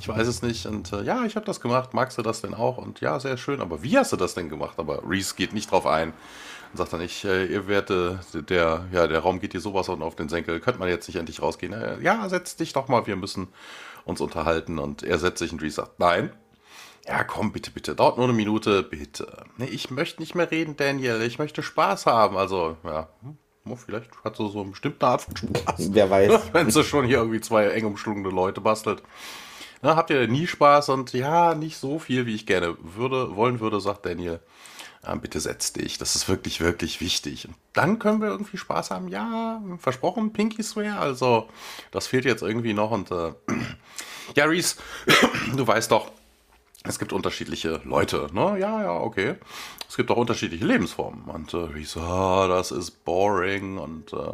Ich weiß es nicht. Und äh, ja, ich habe das gemacht. Magst du das denn auch? Und ja, sehr schön. Aber wie hast du das denn gemacht? Aber Reese geht nicht drauf ein. Und sagt dann nicht, äh, ihr Werte, der, ja, der Raum geht dir sowas auf den Senkel. Könnte man jetzt nicht endlich rausgehen? Äh, ja, setz dich doch mal. Wir müssen uns unterhalten. Und er setzt sich und Reese sagt, nein. Ja, komm, bitte, bitte. Dauert nur eine Minute, bitte. Nee, ich möchte nicht mehr reden, Daniel. Ich möchte Spaß haben. Also, ja, hm, vielleicht hat sie so eine bestimmte Art von Spaß. Wer weiß. Wenn sie schon hier irgendwie zwei eng umschlungene Leute bastelt. Na, habt ihr nie Spaß und ja, nicht so viel, wie ich gerne würde, wollen würde, sagt Daniel. Ja, bitte setz dich, das ist wirklich, wirklich wichtig. Und dann können wir irgendwie Spaß haben. Ja, versprochen, Pinky Swear. Also, das fehlt jetzt irgendwie noch. Und äh, ja, Reese, du weißt doch, es gibt unterschiedliche Leute, ne? Ja, ja, okay. Es gibt auch unterschiedliche Lebensformen. Und äh, ich so, ah, das ist boring und äh,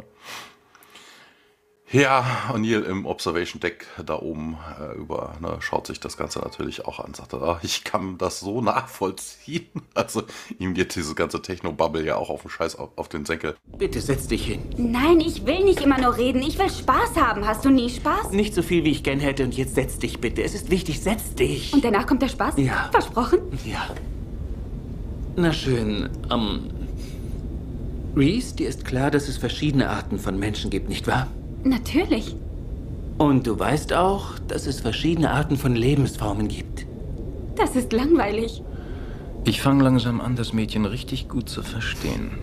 ja, O'Neill im Observation Deck da oben äh, über ne, schaut sich das Ganze natürlich auch an. Sagt, ah, ich kann das so nachvollziehen. Also ihm geht diese ganze Techno-Bubble ja auch auf den Scheiß auf, auf, den Senkel. Bitte setz dich hin. Nein, ich will nicht immer nur reden. Ich will Spaß haben. Hast du nie Spaß? Nicht so viel, wie ich gern hätte. Und jetzt setz dich bitte. Es ist wichtig, setz dich. Und danach kommt der Spaß? Ja. Versprochen? Ja. Na schön, ähm... Reese, dir ist klar, dass es verschiedene Arten von Menschen gibt, nicht wahr? Natürlich. Und du weißt auch, dass es verschiedene Arten von Lebensformen gibt. Das ist langweilig. Ich fange langsam an, das Mädchen richtig gut zu verstehen.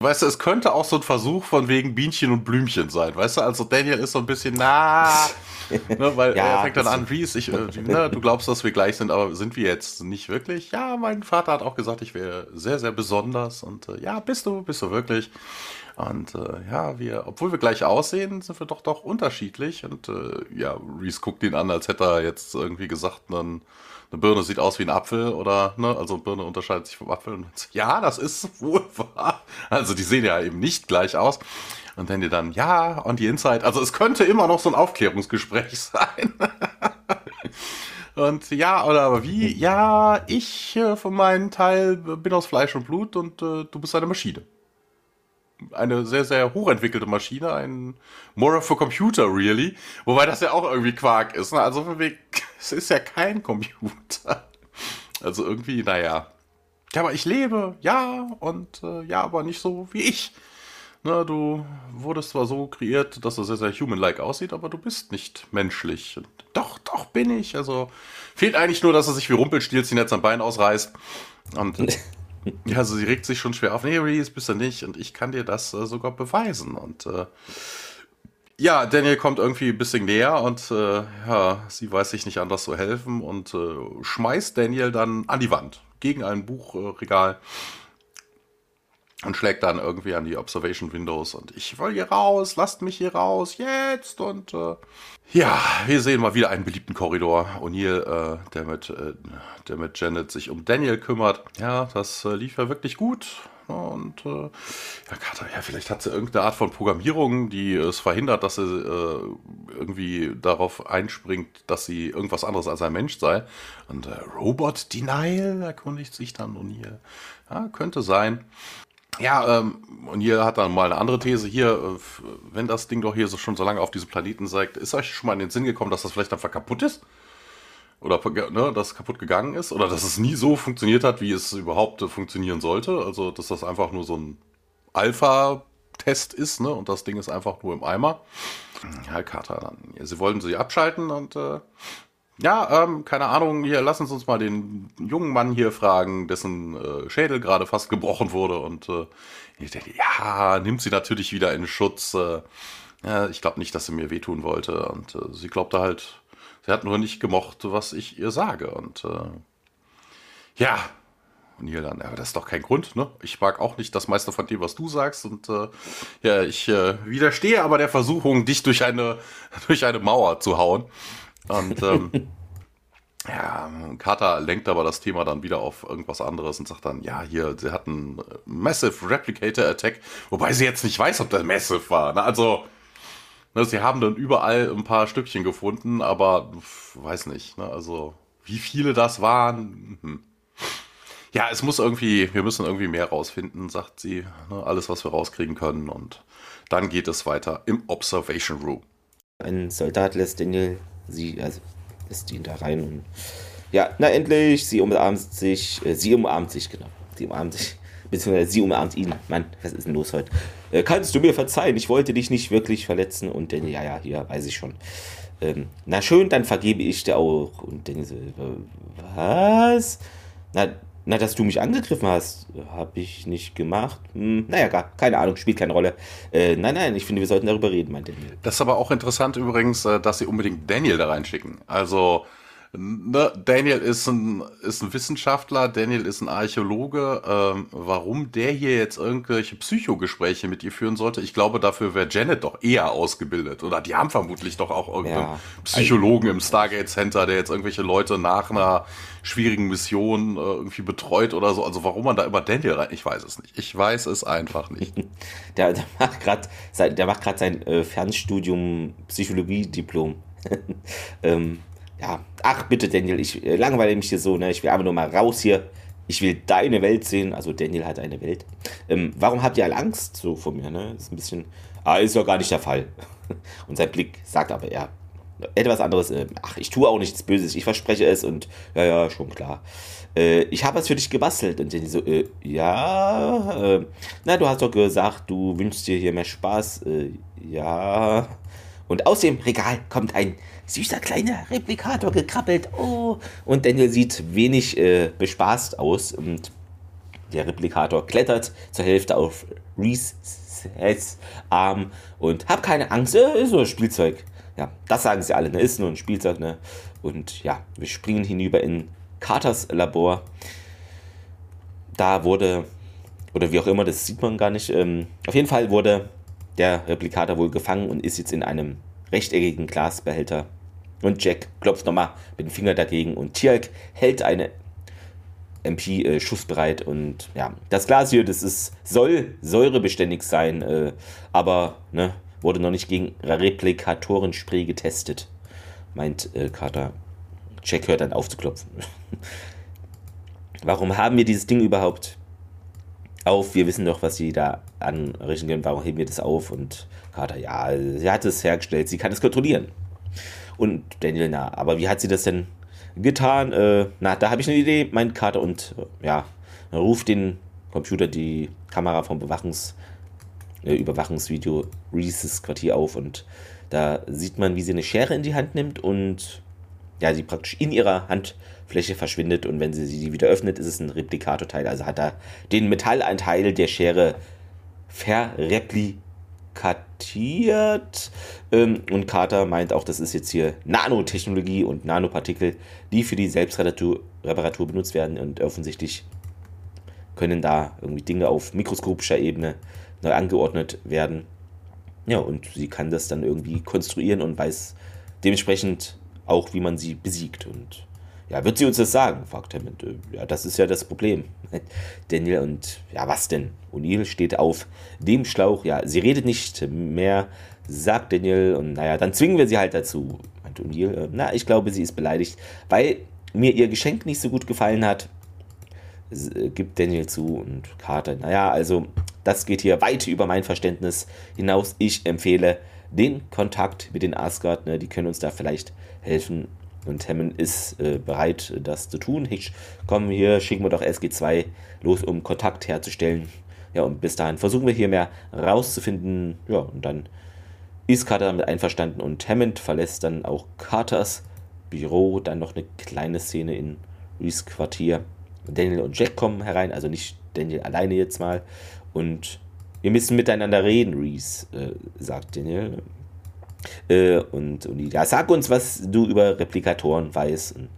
Weißt du, es könnte auch so ein Versuch von wegen Bienchen und Blümchen sein. Weißt du, also Daniel ist so ein bisschen, na, ne, weil ja, er fängt dann an, wie ist ich, äh, ne, du glaubst, dass wir gleich sind, aber sind wir jetzt nicht wirklich? Ja, mein Vater hat auch gesagt, ich wäre sehr, sehr besonders und äh, ja, bist du, bist du wirklich. Und äh, ja, wir, obwohl wir gleich aussehen, sind wir doch doch unterschiedlich. Und äh, ja, Reese guckt ihn an, als hätte er jetzt irgendwie gesagt, dann eine Birne sieht aus wie ein Apfel oder, ne, also Birne unterscheidet sich vom Apfel. Und ja, das ist wohl wahr. Also die sehen ja eben nicht gleich aus. Und wenn die dann, ja, on the inside, also es könnte immer noch so ein Aufklärungsgespräch sein. und ja, oder aber wie? Ja, ich äh, von meinem Teil bin aus Fleisch und Blut und äh, du bist eine Maschine eine sehr, sehr hochentwickelte Maschine, ein More for Computer, really. Wobei das ja auch irgendwie Quark ist. Ne? Also es ist ja kein Computer. Also irgendwie, naja. Ja, aber ich lebe, ja, und äh, ja, aber nicht so wie ich. Ne, du wurdest zwar so kreiert, dass du sehr, sehr human-like aussieht, aber du bist nicht menschlich. Und doch, doch bin ich. Also fehlt eigentlich nur, dass er sich wie Rumpelstilzchen jetzt am Bein ausreißt. Und Ja, also sie regt sich schon schwer auf. Nee, Reese bist du nicht. Und ich kann dir das äh, sogar beweisen. Und äh, ja, Daniel kommt irgendwie ein bisschen näher und äh, ja, sie weiß sich nicht anders zu helfen und äh, schmeißt Daniel dann an die Wand gegen ein Buchregal und schlägt dann irgendwie an die Observation Windows und ich will hier raus, lasst mich hier raus, jetzt und äh, ja, wir sehen mal wieder einen beliebten Korridor. O'Neill, äh, der, mit, äh, der mit Janet sich um Daniel kümmert. Ja, das äh, lief ja wirklich gut. Und äh, ja, Carter, ja, vielleicht hat sie irgendeine Art von Programmierung, die es verhindert, dass sie äh, irgendwie darauf einspringt, dass sie irgendwas anderes als ein Mensch sei. Und äh, Robot Denial erkundigt sich dann O'Neill. Ja, könnte sein. Ja, ähm, und hier hat dann mal eine andere These. Hier, äh, wenn das Ding doch hier so schon so lange auf diesem Planeten sagt, ist euch schon mal in den Sinn gekommen, dass das vielleicht einfach kaputt ist? Oder ne, dass es kaputt gegangen ist? Oder dass es nie so funktioniert hat, wie es überhaupt äh, funktionieren sollte? Also, dass das einfach nur so ein Alpha-Test ist, ne? Und das Ding ist einfach nur im Eimer. Herr Carter dann. Ja, sie wollten sie abschalten und äh, Ja, ähm, keine Ahnung, hier, lassen Sie uns mal den jungen Mann hier fragen, dessen äh, Schädel gerade fast gebrochen wurde. Und äh, ich denke, ja, nimmt sie natürlich wieder in Schutz. Äh, ja, ich glaube nicht, dass sie mir wehtun wollte. Und äh, sie glaubte halt, sie hat nur nicht gemocht, was ich ihr sage. Und äh, ja, und hier dann, ja, das ist doch kein Grund, ne? Ich mag auch nicht das meiste von dem, was du sagst. Und äh, ja, ich äh, widerstehe aber der Versuchung, dich durch eine, durch eine Mauer zu hauen. Und ähm, ja, Carter lenkt aber das Thema dann wieder auf irgendwas anderes und sagt dann, ja, hier, sie hatten Massive Replicator Attack, wobei sie jetzt nicht weiß, ob der Massive war. Ne? Also, ne, sie haben dann überall ein paar Stückchen gefunden, aber weiß nicht. Ne? Also, wie viele das waren. Hm. Ja, es muss irgendwie, wir müssen irgendwie mehr rausfinden, sagt sie. Ne? Alles, was wir rauskriegen können. Und dann geht es weiter im Observation Room. Ein Soldat lässt Daniel sie, also lässt ihn da rein und ja, na endlich, sie umarmt sich, äh, sie umarmt sich, genau. Sie umarmt sich, beziehungsweise sie umarmt ihn. Mann, was ist denn los heute? Äh, kannst du mir verzeihen? Ich wollte dich nicht wirklich verletzen. Und Daniel, ja, ja, hier, weiß ich schon. Ähm, na schön, dann vergebe ich dir auch. Und Daniel so, was? Na, na, dass du mich angegriffen hast, habe ich nicht gemacht. Hm, naja, gar, keine Ahnung, spielt keine Rolle. Äh, nein, nein, ich finde, wir sollten darüber reden, meint Daniel. Das ist aber auch interessant übrigens, äh, dass sie unbedingt Daniel da reinschicken. Also, Ne, Daniel ist ein, ist ein Wissenschaftler, Daniel ist ein Archäologe. Ähm, warum der hier jetzt irgendwelche Psychogespräche mit ihr führen sollte, ich glaube, dafür wäre Janet doch eher ausgebildet. Oder die haben vermutlich doch auch irgendeinen ja. Psychologen im Stargate Center, der jetzt irgendwelche Leute nach einer schwierigen Mission äh, irgendwie betreut oder so. Also warum man da immer Daniel rein, ich weiß es nicht. Ich weiß es einfach nicht. der, der macht gerade sein, der macht gerade sein äh, Fernstudium Psychologie-Diplom. ähm, ja, ach bitte Daniel, ich äh, langweile mich hier so, ne? Ich will einfach nur mal raus hier. Ich will deine Welt sehen. Also Daniel hat eine Welt. Ähm, warum habt ihr alle Angst so vor mir, ne? Ist ein bisschen. Ah, ist doch gar nicht der Fall. Und sein Blick sagt aber ja etwas anderes. Äh, ach, ich tue auch nichts Böses. Ich verspreche es und ja, ja, schon klar. Äh, ich habe was für dich gebastelt. Und Daniel so, äh, ja. Äh, na, du hast doch gesagt, du wünschst dir hier mehr Spaß. Äh, ja. Und aus dem Regal kommt ein süßer kleiner Replikator gekrabbelt. Oh. Und Daniel sieht wenig äh, bespaßt aus. Und der Replikator klettert zur Hälfte auf Reese's Arm und hab keine Angst, äh, ist nur ein Spielzeug. Ja, das sagen sie alle, ne? Ist nur ein Spielzeug, ne? Und ja, wir springen hinüber in Carters Labor. Da wurde, oder wie auch immer, das sieht man gar nicht. Ähm, auf jeden Fall wurde der Replikator wohl gefangen und ist jetzt in einem rechteckigen Glasbehälter und Jack klopft nochmal mit dem Finger dagegen und Tjalk hält eine MP äh, schussbereit und ja, das Glas hier, das ist, soll säurebeständig sein, äh, aber ne, wurde noch nicht gegen Replikatorenspray getestet, meint äh, Carter. Jack hört dann auf zu klopfen. Warum haben wir dieses Ding überhaupt auf? Wir wissen doch, was sie da anrichten können. Warum heben wir das auf? Und Carter, ja, sie hat es hergestellt, sie kann es kontrollieren. Und Daniel, na, aber wie hat sie das denn getan? Äh, na, da habe ich eine Idee, meint Carter und äh, ja, ruft den Computer die Kamera vom Bewachungs, äh, Überwachungsvideo Reese's Quartier auf und da sieht man, wie sie eine Schere in die Hand nimmt und ja, sie praktisch in ihrer Handfläche verschwindet und wenn sie sie wieder öffnet, ist es ein Replikatorteil. Also hat er den Metallanteil der Schere verreplikiert kartiert. Ähm, und Carter meint auch, das ist jetzt hier Nanotechnologie und Nanopartikel, die für die Selbstreparatur benutzt werden. Und offensichtlich können da irgendwie Dinge auf mikroskopischer Ebene neu angeordnet werden. Ja, und sie kann das dann irgendwie konstruieren und weiß dementsprechend auch, wie man sie besiegt. Und ja, wird sie uns das sagen? fragt Hammond. Ja, das ist ja das Problem. Daniel und ja, was denn? O'Neill steht auf dem Schlauch. Ja, sie redet nicht mehr, sagt Daniel. Und naja, dann zwingen wir sie halt dazu, meint O'Neill. Äh, na, ich glaube, sie ist beleidigt, weil mir ihr Geschenk nicht so gut gefallen hat. Äh, gibt Daniel zu und Carter. Naja, also, das geht hier weit über mein Verständnis hinaus. Ich empfehle den Kontakt mit den Asgard. Ne, die können uns da vielleicht helfen und Hammond ist äh, bereit, das zu tun. Hitch, komm hier, schicken wir doch SG2 los, um Kontakt herzustellen. Ja, und bis dahin versuchen wir hier mehr rauszufinden. Ja, und dann ist Carter damit einverstanden und Hammond verlässt dann auch Carters Büro, dann noch eine kleine Szene in Reese Quartier. Daniel und Jack kommen herein, also nicht Daniel alleine jetzt mal. Und wir müssen miteinander reden, Reese, äh, sagt Daniel. Äh, und, ja, sag uns, was du über Replikatoren weißt. Und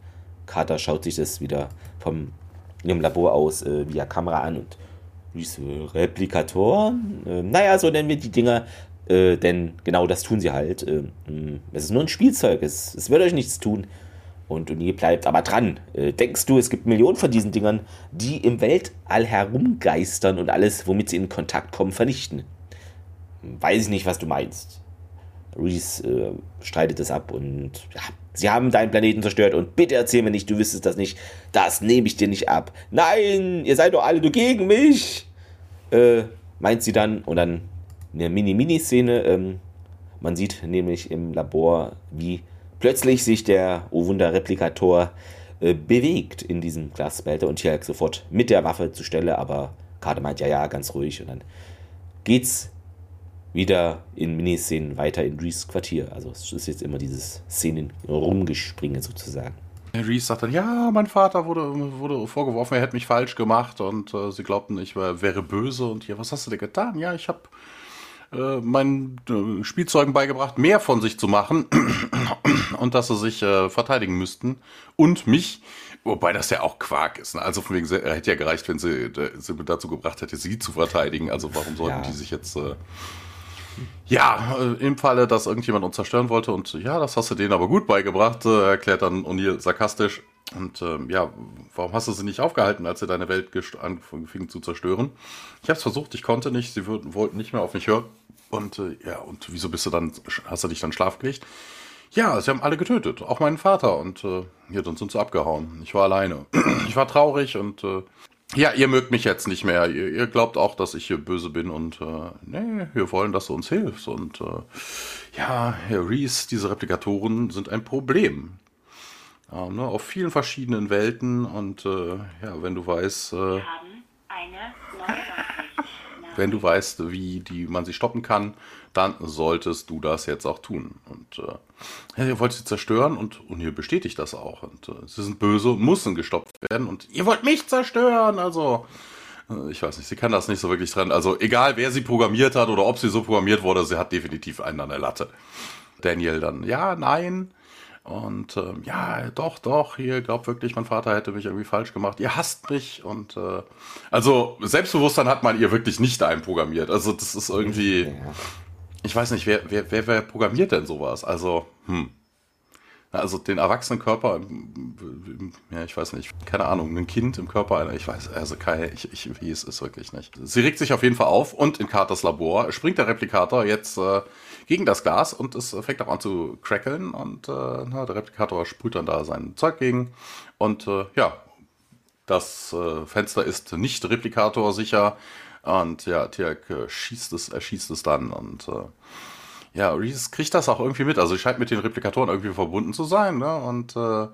Carter schaut sich das wieder vom ihrem Labor aus äh, via Kamera an und Reese, Replikatoren? Äh, naja, so nennen wir die Dinger, äh, denn genau das tun sie halt. Äh, es ist nur ein Spielzeug, es, es wird euch nichts tun. Und O'Neill bleibt aber dran. Äh, denkst du, es gibt Millionen von diesen Dingern, die im Weltall herumgeistern und alles, womit sie in Kontakt kommen, vernichten? Weiß ich nicht, was du meinst. Reese äh, streitet es ab und ja, sie haben deinen Planeten zerstört und bitte erzähl mir nicht, du wüsstest das nicht. Das nehme ich dir nicht ab. Nein, ihr seid doch alle nur gegen mich. Äh, meint sie dann und dann eine Mini-Mini-Szene. Ähm, man sieht nämlich im Labor, wie plötzlich sich der Oh Wunder Replikator äh, bewegt in diesem Glasbehälter und hier sofort mit der Waffe zur Stelle, aber Karte meint ja, ja, ganz ruhig und dann geht's wieder in Miniszenen weiter in Reese Quartier. Also es ist jetzt immer dieses Szenen rumgespringen sozusagen. Reese sagt dann, ja, mein Vater wurde, wurde vorgeworfen, er hätte mich falsch gemacht und äh, sie glaubten, ich wär, wäre böse und ja, was hast du denn getan? Ja, ich habe äh, meinen äh, Spielzeugen beigebracht, mehr von sich zu machen und dass sie sich äh, verteidigen müssten. Und mich, wobei das ja auch Quark ist. Ne? Also von wegen, hätte ja gereicht, wenn sie, äh, sie dazu gebracht hätte, sie zu verteidigen. Also warum sollten ja. die sich jetzt... Äh, ja, äh, im Falle, dass irgendjemand uns zerstören wollte und ja, das hast du denen aber gut beigebracht, erklärt dann O'Neill sarkastisch. Und ähm, ja, warum hast du sie nicht aufgehalten, als sie deine Welt anfing zu zerstören? Ich habe es versucht, ich konnte nicht, sie wollten nicht mehr auf mich hören. Und äh, ja, und wieso bist du dann, hast du dich dann schlafgelegt? Ja, sie haben alle getötet, auch meinen Vater. Und äh, ja, dann sind sie abgehauen. Ich war alleine. ich war traurig und äh, ja, ihr mögt mich jetzt nicht mehr. Ihr, ihr, glaubt auch, dass ich hier böse bin und äh, nee, wir wollen, dass du uns hilfst. Und äh, ja, Herr Reese, diese Replikatoren sind ein Problem. Ja, ne, auf vielen verschiedenen Welten und äh, ja, wenn du weißt, äh, wenn du weißt, wie die, man sie stoppen kann, dann solltest du das jetzt auch tun. Und äh, ihr wollt sie zerstören und, und ihr bestätigt das auch. Und äh, sie sind böse und müssen gestoppt werden. Und ihr wollt mich zerstören. Also, äh, ich weiß nicht, sie kann das nicht so wirklich dran. Also, egal wer sie programmiert hat oder ob sie so programmiert wurde, sie hat definitiv einen an der Latte. Daniel dann, ja, nein. Und ähm, ja, doch, doch, hier glaubt wirklich, mein Vater hätte mich irgendwie falsch gemacht. Ihr hasst mich. Und äh, also Selbstbewusstsein hat man ihr wirklich nicht einprogrammiert. Also das ist irgendwie. Ich weiß nicht, wer, wer, wer, wer programmiert denn sowas? Also, hm. Also den Erwachsenenkörper, ja, ich weiß nicht, keine Ahnung, ein Kind im Körper einer, ich weiß, also Kai, ich, ich, wie es ist wirklich nicht. Sie regt sich auf jeden Fall auf und in Carters Labor springt der Replikator jetzt äh, gegen das Glas und es fängt auch an zu crackeln und äh, na, der Replikator sprüht dann da sein Zeug gegen und äh, ja, das äh, Fenster ist nicht Replikator sicher und ja, Tiak äh, schießt es, erschießt es dann und äh, ja, Reese kriegt das auch irgendwie mit. Also, scheint mit den Replikatoren irgendwie verbunden zu sein, ne? Und äh,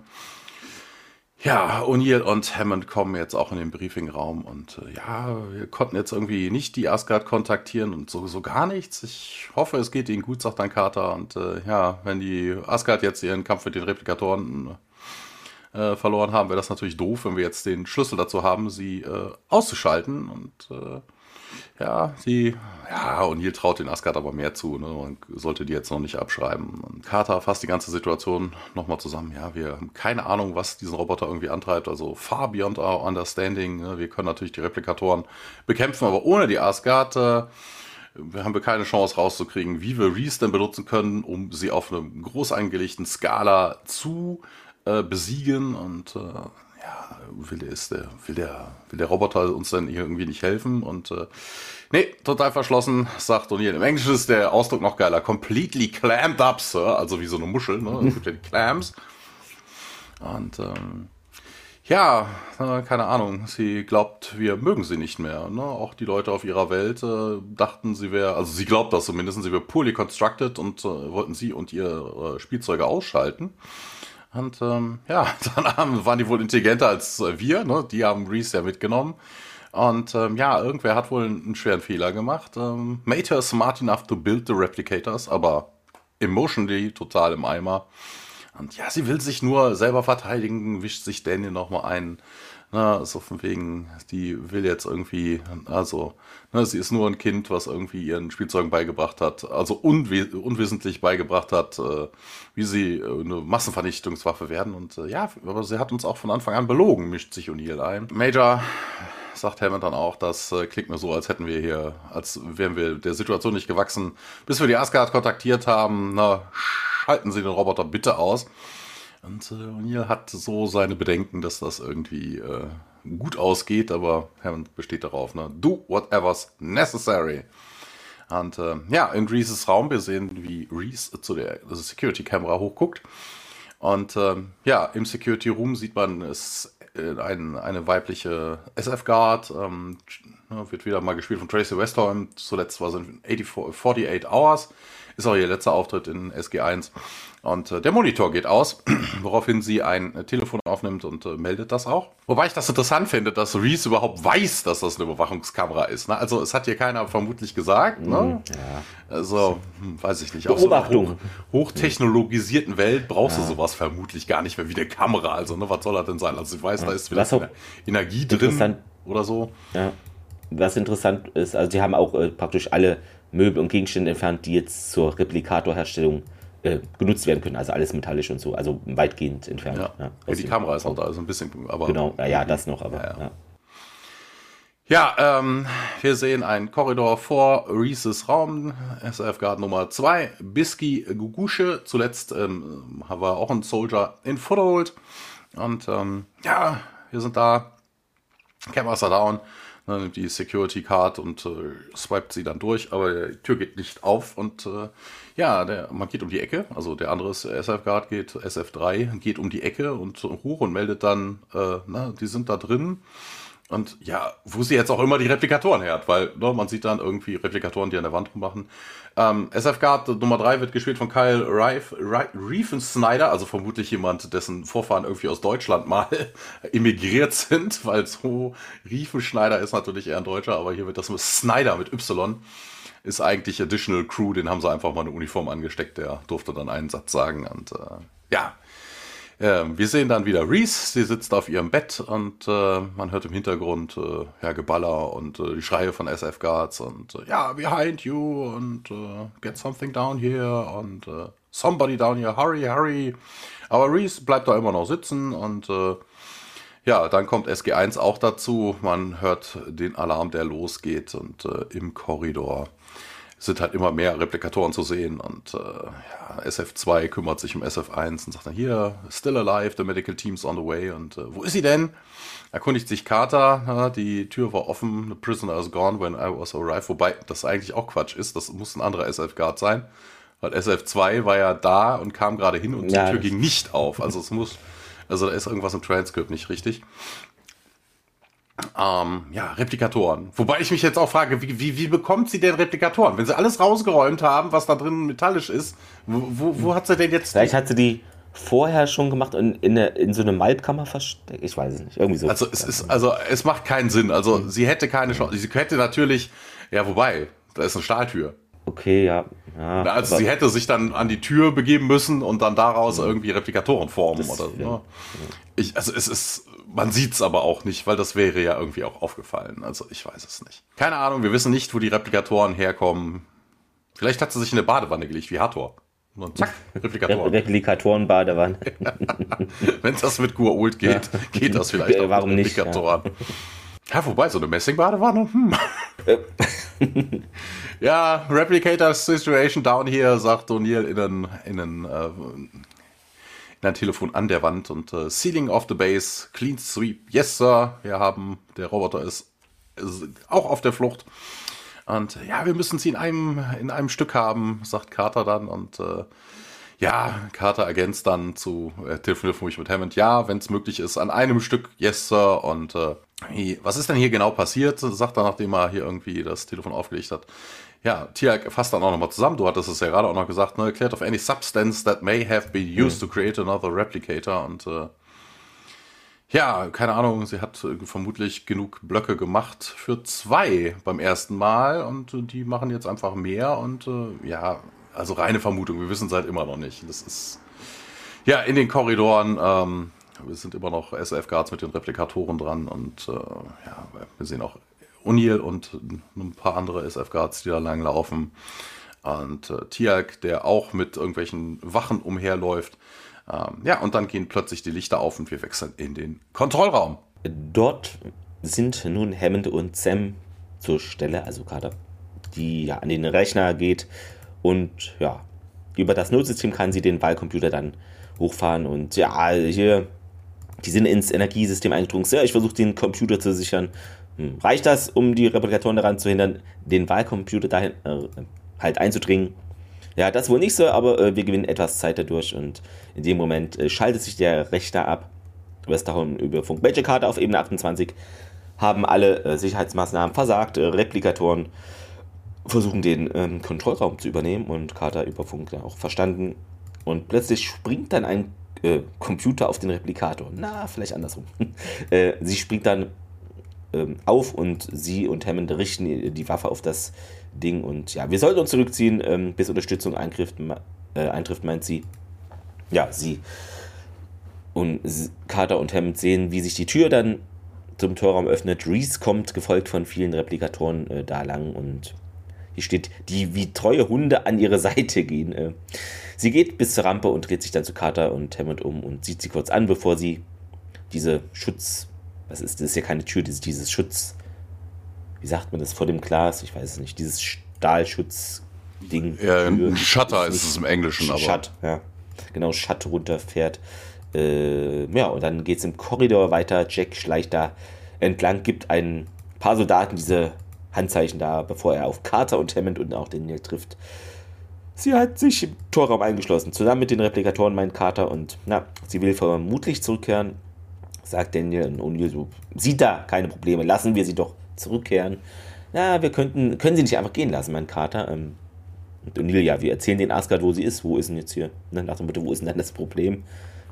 ja, O'Neill und Hammond kommen jetzt auch in den Briefingraum und äh, ja, wir konnten jetzt irgendwie nicht die Asgard kontaktieren und sowieso gar nichts. Ich hoffe, es geht ihnen gut, sagt dann Carter. Und äh, ja, wenn die Asgard jetzt ihren Kampf mit den Replikatoren äh, verloren haben, wäre das natürlich doof, wenn wir jetzt den Schlüssel dazu haben, sie äh, auszuschalten. Und äh, ja, die, ja, und hier traut den Asgard aber mehr zu, ne? Man sollte die jetzt noch nicht abschreiben. Und Carter fasst die ganze Situation nochmal zusammen. Ja, wir haben keine Ahnung, was diesen Roboter irgendwie antreibt, also far beyond our understanding. Ne? Wir können natürlich die Replikatoren bekämpfen, aber ohne die Asgard, äh, haben wir keine Chance rauszukriegen, wie wir Reese denn benutzen können, um sie auf einer groß angelegten Skala zu äh, besiegen und äh, will der, ist der, will der, will der Roboter uns dann irgendwie nicht helfen und äh, nee, total verschlossen, sagt O'Neill. Im Englischen ist der Ausdruck noch geiler. Completely clammed up, Sir. Also wie so eine Muschel, ne? Es gibt ja die Clams. Und ähm, ja, äh, keine Ahnung. Sie glaubt, wir mögen sie nicht mehr. Ne? Auch die Leute auf ihrer Welt äh, dachten, sie wäre, also sie glaubt das zumindest, sie wäre poorly constructed und äh, wollten sie und ihre Spielzeuge ausschalten. Und ähm, ja, dann haben, waren die wohl intelligenter als wir, ne? Die haben Reese ja mitgenommen. Und ähm, ja, irgendwer hat wohl einen schweren Fehler gemacht. Ähm, Mater smart enough to build the replicators, aber emotionally total im Eimer. Und ja, sie will sich nur selber verteidigen, wischt sich Daniel nochmal ein. Na, so von wegen, die will jetzt irgendwie, also, ne, sie ist nur ein Kind, was irgendwie ihren Spielzeugen beigebracht hat, also unwe unwissentlich beigebracht hat, äh, wie sie äh, eine Massenvernichtungswaffe werden. Und äh, ja, aber sie hat uns auch von Anfang an belogen, mischt sich O'Neill ein. Major sagt Hammond dann auch, das äh, klingt mir so, als hätten wir hier, als wären wir der Situation nicht gewachsen, bis wir die Asgard kontaktiert haben. Na, schalten Sie den Roboter bitte aus. Und äh, O'Neill hat so seine Bedenken, dass das irgendwie äh, gut ausgeht, aber Hammond besteht darauf, ne? Do whatever's necessary. Und äh, ja, in Reeses Raum, wir sehen, wie Reese zu der Security-Kamera hochguckt. Und äh, ja, im Security Room sieht man es äh, ein, eine weibliche SF-Guard, ähm, ne, wird wieder mal gespielt von Tracy Westholm. Zuletzt war es in 84, 48 Hours. Ist auch ihr letzter Auftritt in SG1. Und äh, der Monitor geht aus, woraufhin sie ein äh, Telefon aufnimmt und äh, meldet das auch. Wobei ich das interessant finde, dass Reese überhaupt weiß, dass das eine Überwachungskamera ist. Ne? Also es hat hier keiner vermutlich gesagt. Ne? Mhm, ja. Also, hm, weiß ich nicht. Beobachtung. Auf so hoch, hochtechnologisierten Welt brauchst ja. du sowas vermutlich gar nicht mehr wie eine Kamera. Also, ne, was soll das denn sein? Also ich weiß, ja. da ist vielleicht Energie drin oder so. Ja. Was interessant ist, also die haben auch äh, praktisch alle Möbel und Gegenstände entfernt, die jetzt zur Replikatorherstellung äh, genutzt werden können. Also alles metallisch und so, also weitgehend entfernt. Ja, ja, ja die Kamera ist auch da, also ein bisschen, aber. Genau, ja, das noch, aber. Ja, ähm, wir sehen einen Korridor vor Reeses Raum, SF Guard Nummer 2, Biski Gugusche. Zuletzt ähm, haben wir auch einen Soldier in Foothold. Und ähm, ja, wir sind da. Cameras are down ne, nimmt die Security Card und äh, swiped sie dann durch, aber die Tür geht nicht auf und äh, ja, der, man geht um die Ecke, also der andere SF Guard geht, SF3, geht um die Ecke und hoch und meldet dann, äh, na, die sind da drin. Und ja, wo sie jetzt auch immer die Replikatoren her hat, weil ne, man sieht dann irgendwie Replikatoren, die an der Wand rummachen. Ähm, SF Guard Nummer 3 wird gespielt von Kyle Reif, Reif, Riefensnyder, also vermutlich jemand, dessen Vorfahren irgendwie aus Deutschland mal emigriert sind, weil so Riefenschneider ist natürlich eher ein Deutscher, aber hier wird das mit Snyder mit Y. Ist eigentlich Additional Crew, den haben sie einfach mal eine Uniform angesteckt, der durfte dann einen Satz sagen und äh, ja, äh, wir sehen dann wieder Reese, sie sitzt auf ihrem Bett und äh, man hört im Hintergrund äh, ja, Geballer und äh, die Schreie von SF Guards und äh, ja, behind you und äh, get something down here und somebody down here, hurry, hurry. Aber Reese bleibt da immer noch sitzen und ja, dann kommt SG1 auch dazu. Man hört den Alarm, der losgeht und im Korridor sind halt immer mehr Replikatoren zu sehen und äh, ja, SF2 kümmert sich um SF1 und sagt dann hier, still alive, the medical team's on the way und äh, wo ist sie denn? Erkundigt sich Carter, ja, die Tür war offen, the prisoner is gone when I was arrived, wobei das eigentlich auch Quatsch ist, das muss ein anderer SF-Guard sein, weil SF2 war ja da und kam gerade hin und ja, die Tür ging nicht auf, also es muss, also da ist irgendwas im Transkript nicht richtig. Ähm, ja, Replikatoren. Wobei ich mich jetzt auch frage, wie, wie, wie bekommt sie denn Replikatoren? Wenn sie alles rausgeräumt haben, was da drin metallisch ist, wo, wo, wo hat sie denn jetzt. Vielleicht hat sie die vorher schon gemacht und in, eine, in so eine Malbkammer versteckt. Ich weiß es nicht. Irgendwie so. Also es ist, also es macht keinen Sinn. Also mhm. sie hätte keine Chance. Sie hätte natürlich, ja, wobei, da ist eine Stahltür. Okay, ja. ja also sie hätte sich dann an die Tür begeben müssen und dann daraus mhm. irgendwie Replikatoren formen das, oder so. Ja. Ich, also es ist man sieht es aber auch nicht, weil das wäre ja irgendwie auch aufgefallen. Also ich weiß es nicht. Keine Ahnung, wir wissen nicht, wo die Replikatoren herkommen. Vielleicht hat sie sich in eine Badewanne gelegt, wie Hathor. Und zack, Replikatoren. Replikatoren, Badewanne. Wenn das mit Gua'uld geht, ja. geht das vielleicht auch Warum mit Replikatoren. Nicht, ja. ja, wobei, so eine Messingbadewanne, hm. ja, Replicator Situation down here, sagt O'Neill in einen, in einen äh, ein Telefon an der Wand und äh, Ceiling of the Base, Clean Sweep, yes sir, wir haben, der Roboter ist, ist auch auf der Flucht. Und ja, wir müssen sie in einem, in einem Stück haben, sagt Carter dann. Und äh, ja, Carter ergänzt dann zu, äh, telefoniert mich mit Hammond, ja, wenn es möglich ist, an einem Stück, yes sir. Und äh, was ist denn hier genau passiert? Sagt er, nachdem er hier irgendwie das Telefon aufgelegt hat. Ja, Tiag fasst dann auch nochmal zusammen. Du hattest es ja gerade auch noch gesagt, ne? Cleared of any substance that may have been used mhm. to create another replicator. Und äh, ja, keine Ahnung, sie hat äh, vermutlich genug Blöcke gemacht für zwei beim ersten Mal und äh, die machen jetzt einfach mehr und äh, ja, also reine Vermutung, wir wissen es halt immer noch nicht. Das ist Ja, in den Korridoren. Ähm, wir sind immer noch SF-Guards mit den Replikatoren dran und äh, ja, wir sehen auch O'Neill und ein paar andere SF-Guards, die da lang laufen. Und äh, Tiag, der auch mit irgendwelchen Wachen umherläuft. Ähm, ja, und dann gehen plötzlich die Lichter auf und wir wechseln in den Kontrollraum. Dort sind nun Hammond und Sam zur Stelle, also gerade die ja an den Rechner geht und ja, über das Notsystem kann sie den Wahlcomputer dann hochfahren und ja, hier, die sind ins Energiesystem eingedrungen. Ja, ich versuche den Computer zu sichern. Hm, reicht das, um die Replikatoren daran zu hindern, den Wahlcomputer dahin äh, halt einzudringen? Ja, das wohl nicht so, aber äh, wir gewinnen etwas Zeit dadurch und in dem Moment äh, schaltet sich der Rechner ab. Westerholm über Funk. Welche Karte auf Ebene 28 haben alle äh, Sicherheitsmaßnahmen versagt. Äh, Replikatoren versuchen den ähm, Kontrollraum zu übernehmen und Carter über Funk ja auch verstanden. Und plötzlich springt dann ein äh, Computer auf den Replikator. Na, vielleicht andersrum. äh, sie springt dann ähm, auf und sie und Hammond richten die Waffe auf das Ding. Und ja, wir sollten uns zurückziehen, ähm, bis Unterstützung eintrifft, äh, eintrifft, meint sie. Ja, sie. Und Carter und Hammond sehen, wie sich die Tür dann zum Torraum öffnet. Reese kommt, gefolgt von vielen Replikatoren äh, da lang und hier steht, die wie treue Hunde an ihre Seite gehen. Äh. Sie geht bis zur Rampe und dreht sich dann zu Carter und Hammond um und sieht sie kurz an, bevor sie diese Schutz. Was ist das? ist ja keine Tür, dieses, dieses Schutz. Wie sagt man das vor dem Glas? Ich weiß es nicht. Dieses Stahlschutzding. Ja, ein Shutter ist es im Englischen, aber. Shut, ja. Genau, Shut runterfährt. Äh, ja, und dann geht es im Korridor weiter. Jack schleicht da entlang, gibt ein paar Soldaten diese Handzeichen da, bevor er auf Carter und Hammond und auch Daniel trifft. Sie hat sich im Torraum eingeschlossen, zusammen mit den Replikatoren meint Carter und na, sie will vermutlich zurückkehren, sagt Daniel und so, sieht da keine Probleme, lassen wir sie doch zurückkehren. Na, wir könnten, können sie nicht einfach gehen lassen, meint Carter. Ähm, und O'Neill, ja, wir erzählen den Asgard, wo sie ist, wo ist denn jetzt hier? Ne, nach dem Motto, wo ist denn dann das Problem?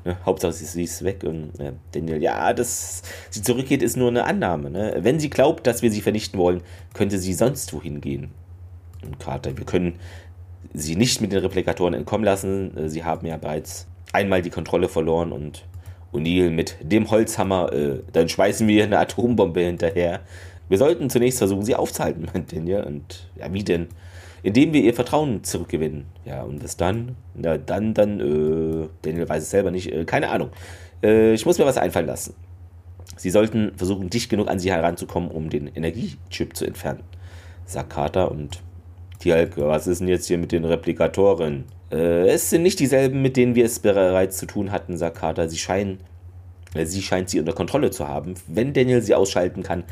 Ne? Hauptsache, sie ist weg. Und äh, Daniel, ja, dass sie zurückgeht, ist nur eine Annahme. Ne? Wenn sie glaubt, dass wir sie vernichten wollen, könnte sie sonst wohin gehen. Und Carter, wir können sie nicht mit den Replikatoren entkommen lassen. Äh, sie haben ja bereits einmal die Kontrolle verloren und O'Neill mit dem Holzhammer, äh, dann schmeißen wir eine Atombombe hinterher. Wir sollten zunächst versuchen, sie aufzuhalten, meint Daniel. Und ja, wie denn? indem wir ihr Vertrauen zurückgewinnen. Ja, und was dann? Na, dann, dann, äh, Daniel weiß es selber nicht, äh, keine Ahnung. Äh, ich muss mir was einfallen lassen. Sie sollten versuchen, dicht genug an sie heranzukommen, um den Energiechip zu entfernen, sagt Carter und Tialk, was ist denn jetzt hier mit den Replikatoren? Äh, es sind nicht dieselben, mit denen wir es bereits zu tun hatten, sagt Carter. Sie scheinen, äh, sie scheint sie unter Kontrolle zu haben. Wenn Daniel sie ausschalten kann,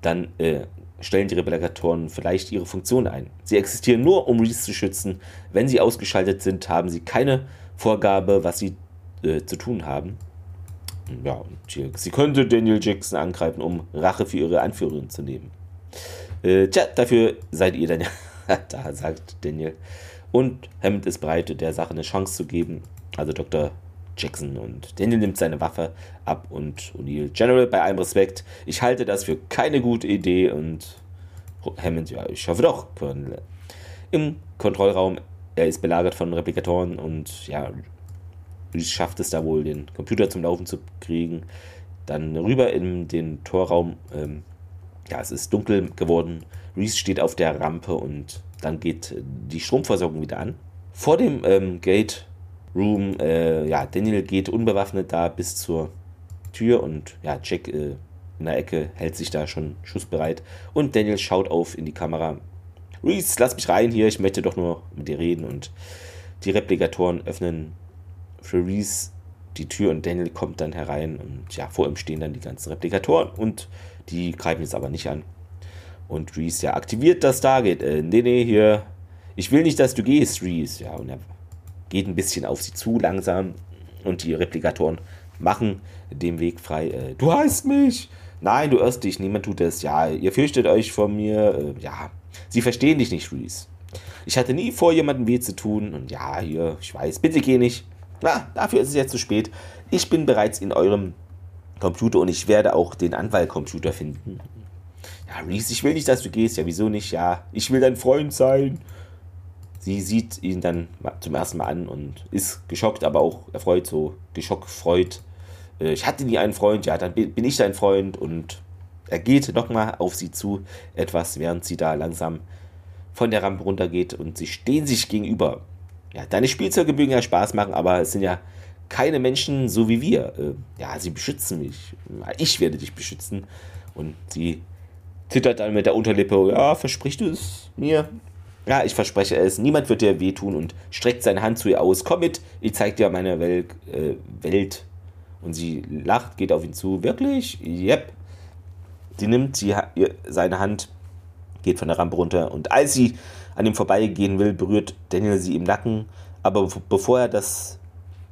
dann äh, stellen die Replikatoren vielleicht ihre Funktion ein. Sie existieren nur, um Reese zu schützen. Wenn sie ausgeschaltet sind, haben sie keine Vorgabe, was sie äh, zu tun haben. Ja, sie könnte Daniel Jackson angreifen, um Rache für ihre Anführerin zu nehmen. Äh, tja, dafür seid ihr dann ja da, sagt Daniel. Und Hammond ist bereit, der Sache eine Chance zu geben. Also Dr. Jackson und Daniel nimmt seine Waffe ab und O'Neill, General, bei allem Respekt, ich halte das für keine gute Idee und Hammond, ja, ich hoffe doch, Colonel. Im Kontrollraum, er ist belagert von Replikatoren und ja, schafft es da wohl, den Computer zum Laufen zu kriegen. Dann rüber in den Torraum, ähm, ja, es ist dunkel geworden. Reese steht auf der Rampe und dann geht die Stromversorgung wieder an. Vor dem ähm, Gate Room. Äh, ja, Daniel geht unbewaffnet da bis zur Tür und ja, Jack äh, in der Ecke hält sich da schon schussbereit. Und Daniel schaut auf in die Kamera. Reese, lass mich rein hier, ich möchte doch nur mit dir reden. Und die Replikatoren öffnen für Reese die Tür und Daniel kommt dann herein. Und ja, vor ihm stehen dann die ganzen Replikatoren und die greifen jetzt aber nicht an. Und Reese, ja, aktiviert das Stargate. Äh, nee, nee, hier. Ich will nicht, dass du gehst, Reese. Ja, und er geht ein bisschen auf sie zu langsam und die Replikatoren machen den Weg frei. Äh, du heißt mich! Nein, du irrst dich, niemand tut es. Ja, ihr fürchtet euch vor mir. Äh, ja, sie verstehen dich nicht, Reese. Ich hatte nie vor, jemandem weh zu tun. Und ja, hier, ich weiß, bitte geh nicht. Na, dafür ist es jetzt zu spät. Ich bin bereits in eurem Computer und ich werde auch den Anwaltcomputer finden. Ja, Reese, ich will nicht, dass du gehst. Ja, wieso nicht? Ja, ich will dein Freund sein. Sie sieht ihn dann zum ersten Mal an und ist geschockt, aber auch erfreut, so geschockt, freut. Äh, ich hatte nie einen Freund, ja, dann bin ich dein Freund und er geht nochmal auf sie zu, etwas, während sie da langsam von der Rampe runtergeht und sie stehen sich gegenüber. Ja, deine Spielzeuge mögen ja Spaß machen, aber es sind ja keine Menschen so wie wir. Äh, ja, sie beschützen mich. Ich werde dich beschützen. Und sie zittert dann mit der Unterlippe. Ja, versprichst du es mir? Ja, ich verspreche es. Niemand wird dir wehtun und streckt seine Hand zu ihr aus. Komm mit, ich zeig dir meine Wel äh, Welt. Und sie lacht, geht auf ihn zu. Wirklich? Yep. Sie nimmt sie, seine Hand, geht von der Rampe runter. Und als sie an ihm vorbeigehen will, berührt Daniel sie im Nacken. Aber bevor er das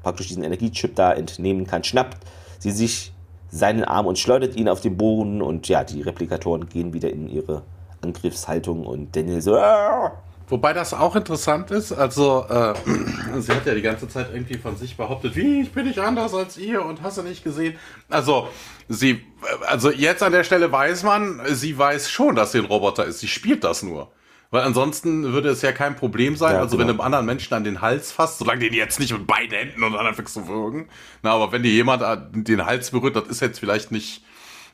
praktisch diesen Energiechip da entnehmen kann, schnappt sie sich seinen Arm und schleudert ihn auf den Boden und ja, die Replikatoren gehen wieder in ihre Angriffshaltung und Daniel so. Aah! Wobei das auch interessant ist, also äh, sie hat ja die ganze Zeit irgendwie von sich behauptet, wie, ich bin nicht anders als ihr und hast du nicht gesehen. Also sie, also jetzt an der Stelle weiß man, sie weiß schon, dass sie ein Roboter ist. Sie spielt das nur. Weil ansonsten würde es ja kein Problem sein, ja, also genau. wenn du einem anderen Menschen an den Hals fasst, solange den jetzt nicht mit beiden Händen und anfängst zu würgen. Na, aber wenn dir jemand den Hals berührt, das ist jetzt vielleicht nicht,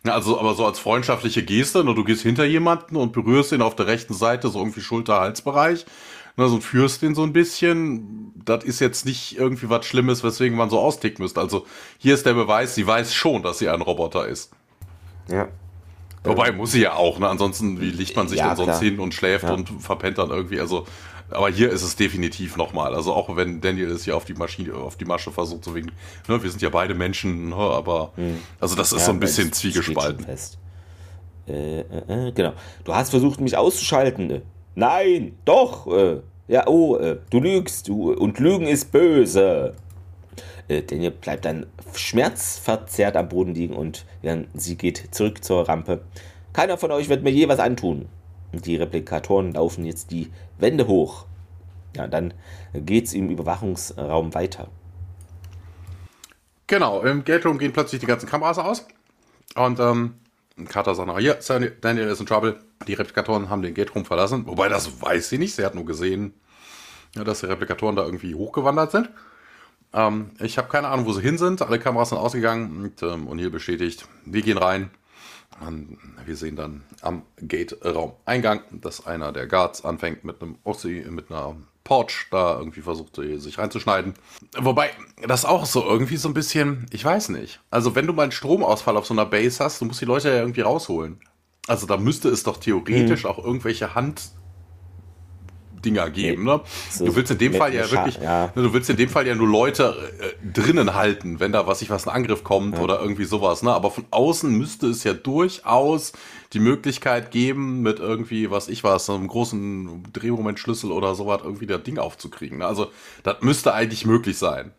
na, also, aber so als freundschaftliche Geste, na, du gehst hinter jemanden und berührst ihn auf der rechten Seite, so irgendwie Schulter-Halsbereich, na, so führst den so ein bisschen. Das ist jetzt nicht irgendwie was Schlimmes, weswegen man so austicken müsste. Also, hier ist der Beweis, sie weiß schon, dass sie ein Roboter ist. Ja. Wobei muss sie ja auch, ne? Ansonsten, wie liegt man sich ja, dann sonst klar. hin und schläft ja. und verpennt dann irgendwie. Also, aber hier ist es definitiv nochmal. Also auch wenn Daniel es hier auf die Maschine, auf die Masche versucht, so wegen, ne, wir sind ja beide Menschen, ne, aber hm. also das ist ja, so ein bisschen zwiegespalten. Äh, äh, äh, genau. Du hast versucht, mich auszuschalten. Nein, doch. Äh, ja, oh, äh, du lügst, du und Lügen ist böse. Äh, Daniel bleibt dann schmerzverzerrt am Boden liegen und ja, sie geht zurück zur Rampe. Keiner von euch wird mir je was antun. Die Replikatoren laufen jetzt die Wände hoch. Ja, dann geht's im Überwachungsraum weiter. Genau, im Gate Room gehen plötzlich die ganzen Kameras aus. Und ähm, Carter sagt noch, hier, Daniel ist in Trouble. Die Replikatoren haben den Gate Room verlassen. Wobei, das weiß sie nicht. Sie hat nur gesehen, dass die Replikatoren da irgendwie hochgewandert sind. Ähm, ich habe keine Ahnung, wo sie hin sind. Alle Kameras sind ausgegangen und ähm, O'Neill bestätigt, wir gehen rein. Und wir sehen dann am Gate-Raum-Eingang, dass einer der Guards anfängt mit einem Ossi, mit einer Porch da irgendwie versucht, sich reinzuschneiden. Wobei, das auch so irgendwie so ein bisschen, ich weiß nicht. Also, wenn du mal einen Stromausfall auf so einer Base hast, du musst die Leute ja irgendwie rausholen. Also, da müsste es doch theoretisch mhm. auch irgendwelche Hand- Dinger geben. Ne? So du willst in dem Fall ja wirklich, ja. Ne, du willst in dem Fall ja nur Leute äh, drinnen halten, wenn da was ich was ein Angriff kommt ja. oder irgendwie sowas. Ne? Aber von außen müsste es ja durchaus die Möglichkeit geben, mit irgendwie, was ich was, einem großen Drehmomentschlüssel oder sowas irgendwie das Ding aufzukriegen. Ne? Also das müsste eigentlich möglich sein.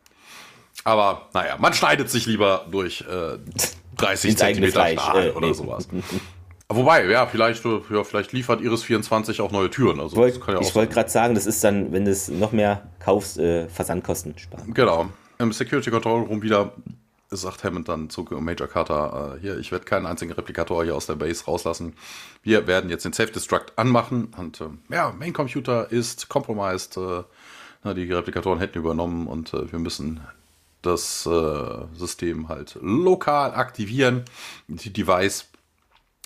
Aber naja, man schneidet sich lieber durch äh, 30 Zentimeter Stahl äh, oder nee. sowas. Wobei, ja, vielleicht, ja, vielleicht liefert Iris 24 auch neue Türen. Also, wollt, ja ich wollte gerade sagen, das ist dann, wenn du es noch mehr kaufst, äh, Versandkosten sparen. Genau. Im Security Control Room wieder sagt Hammond dann zu Major Carter, äh, hier, ich werde keinen einzigen Replikator hier aus der Base rauslassen. Wir werden jetzt den Safe Destruct anmachen und äh, ja, Main Computer ist compromised. Äh, die Replikatoren hätten übernommen und äh, wir müssen das äh, System halt lokal aktivieren. Die Device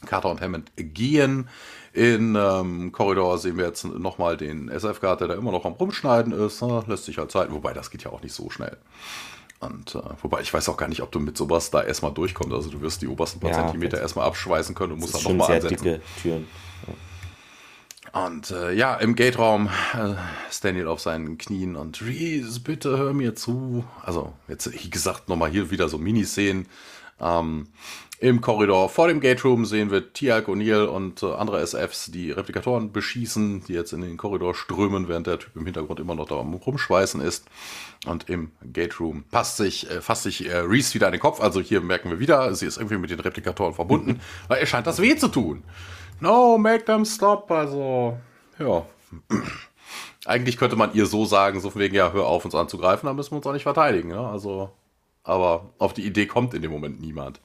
Carter und Hammond gehen. In ähm, Korridor sehen wir jetzt nochmal den SF-Guard, der da immer noch am Rumschneiden ist. Ne? Lässt sich halt Zeit, wobei das geht ja auch nicht so schnell. Und äh, wobei ich weiß auch gar nicht, ob du mit sowas da erstmal durchkommst. Also du wirst die obersten paar ja, Zentimeter erstmal abschweißen können und musst dann nochmal ansetzen. Dicke Türen. Ja. Und äh, ja, im Gate-Raum äh, Daniel auf seinen Knien und Reese, bitte hör mir zu. Also, jetzt, wie gesagt, nochmal hier wieder so Miniszenen. Ähm, im Korridor vor dem Gate Room sehen wir Tiag, O'Neill und äh, andere SFs, die Replikatoren beschießen, die jetzt in den Korridor strömen, während der Typ im Hintergrund immer noch da Rumschweißen ist. Und im Gate Room passt sich, äh, fasst sich äh, Reese wieder an den Kopf. Also hier merken wir wieder, sie ist irgendwie mit den Replikatoren verbunden, weil er scheint das weh zu tun. No, make them stop. Also, ja. Eigentlich könnte man ihr so sagen, so von wegen, ja, hör auf, uns anzugreifen, dann müssen wir uns auch nicht verteidigen. Ne? Also, aber auf die Idee kommt in dem Moment niemand.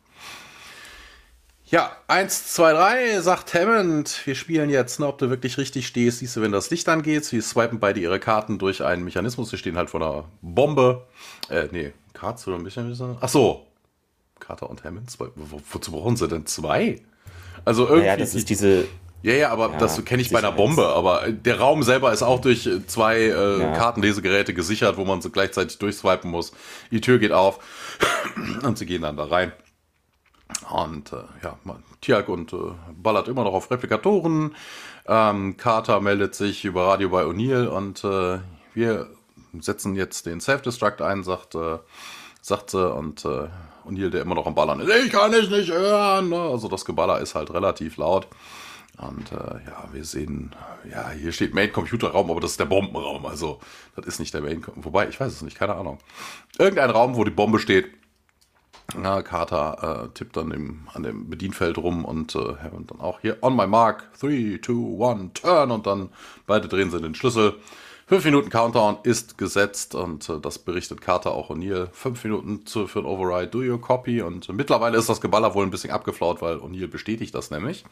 Ja, eins, zwei, drei, sagt Hammond. Wir spielen jetzt, ne, ob du wirklich richtig stehst. Siehst du, wenn das Licht angeht. Sie swipen beide ihre Karten durch einen Mechanismus. Sie stehen halt vor einer Bombe. Äh, nee, Karts oder ein bisschen. Ach so. Carter und Hammond. Zwei. Wo, wozu brauchen sie denn zwei? Also irgendwie. Naja, das ist diese. Ja, ja, aber ja, das kenne ich bei einer Bombe. Aber der Raum selber ist auch durch zwei äh, ja. Kartenlesegeräte gesichert, wo man so gleichzeitig durchswipen muss. Die Tür geht auf und sie gehen dann da rein. Und äh, ja, Tiag und äh, ballert immer noch auf Replikatoren. Ähm, Carter meldet sich über Radio bei O'Neill und äh, wir setzen jetzt den Self-Destruct ein, sagt, äh, sagt sie. Und äh, O'Neill, der immer noch am Ballern ist, ich kann es nicht hören. Ne? Also das Geballer ist halt relativ laut. Und äh, ja, wir sehen, ja, hier steht Main Computer Raum, aber das ist der Bombenraum. Also, das ist nicht der Main. Wobei, ich weiß es nicht, keine Ahnung. Irgendein Raum, wo die Bombe steht. Ja, Carter äh, tippt dann im, an dem Bedienfeld rum und, äh, und dann auch hier on my mark, 3, 2, 1, turn und dann beide drehen sie den Schlüssel. Fünf Minuten Countdown ist gesetzt und äh, das berichtet Carter auch O'Neill. Fünf Minuten zu, für ein Override, do your copy und mittlerweile ist das Geballer wohl ein bisschen abgeflaut, weil O'Neill bestätigt das nämlich.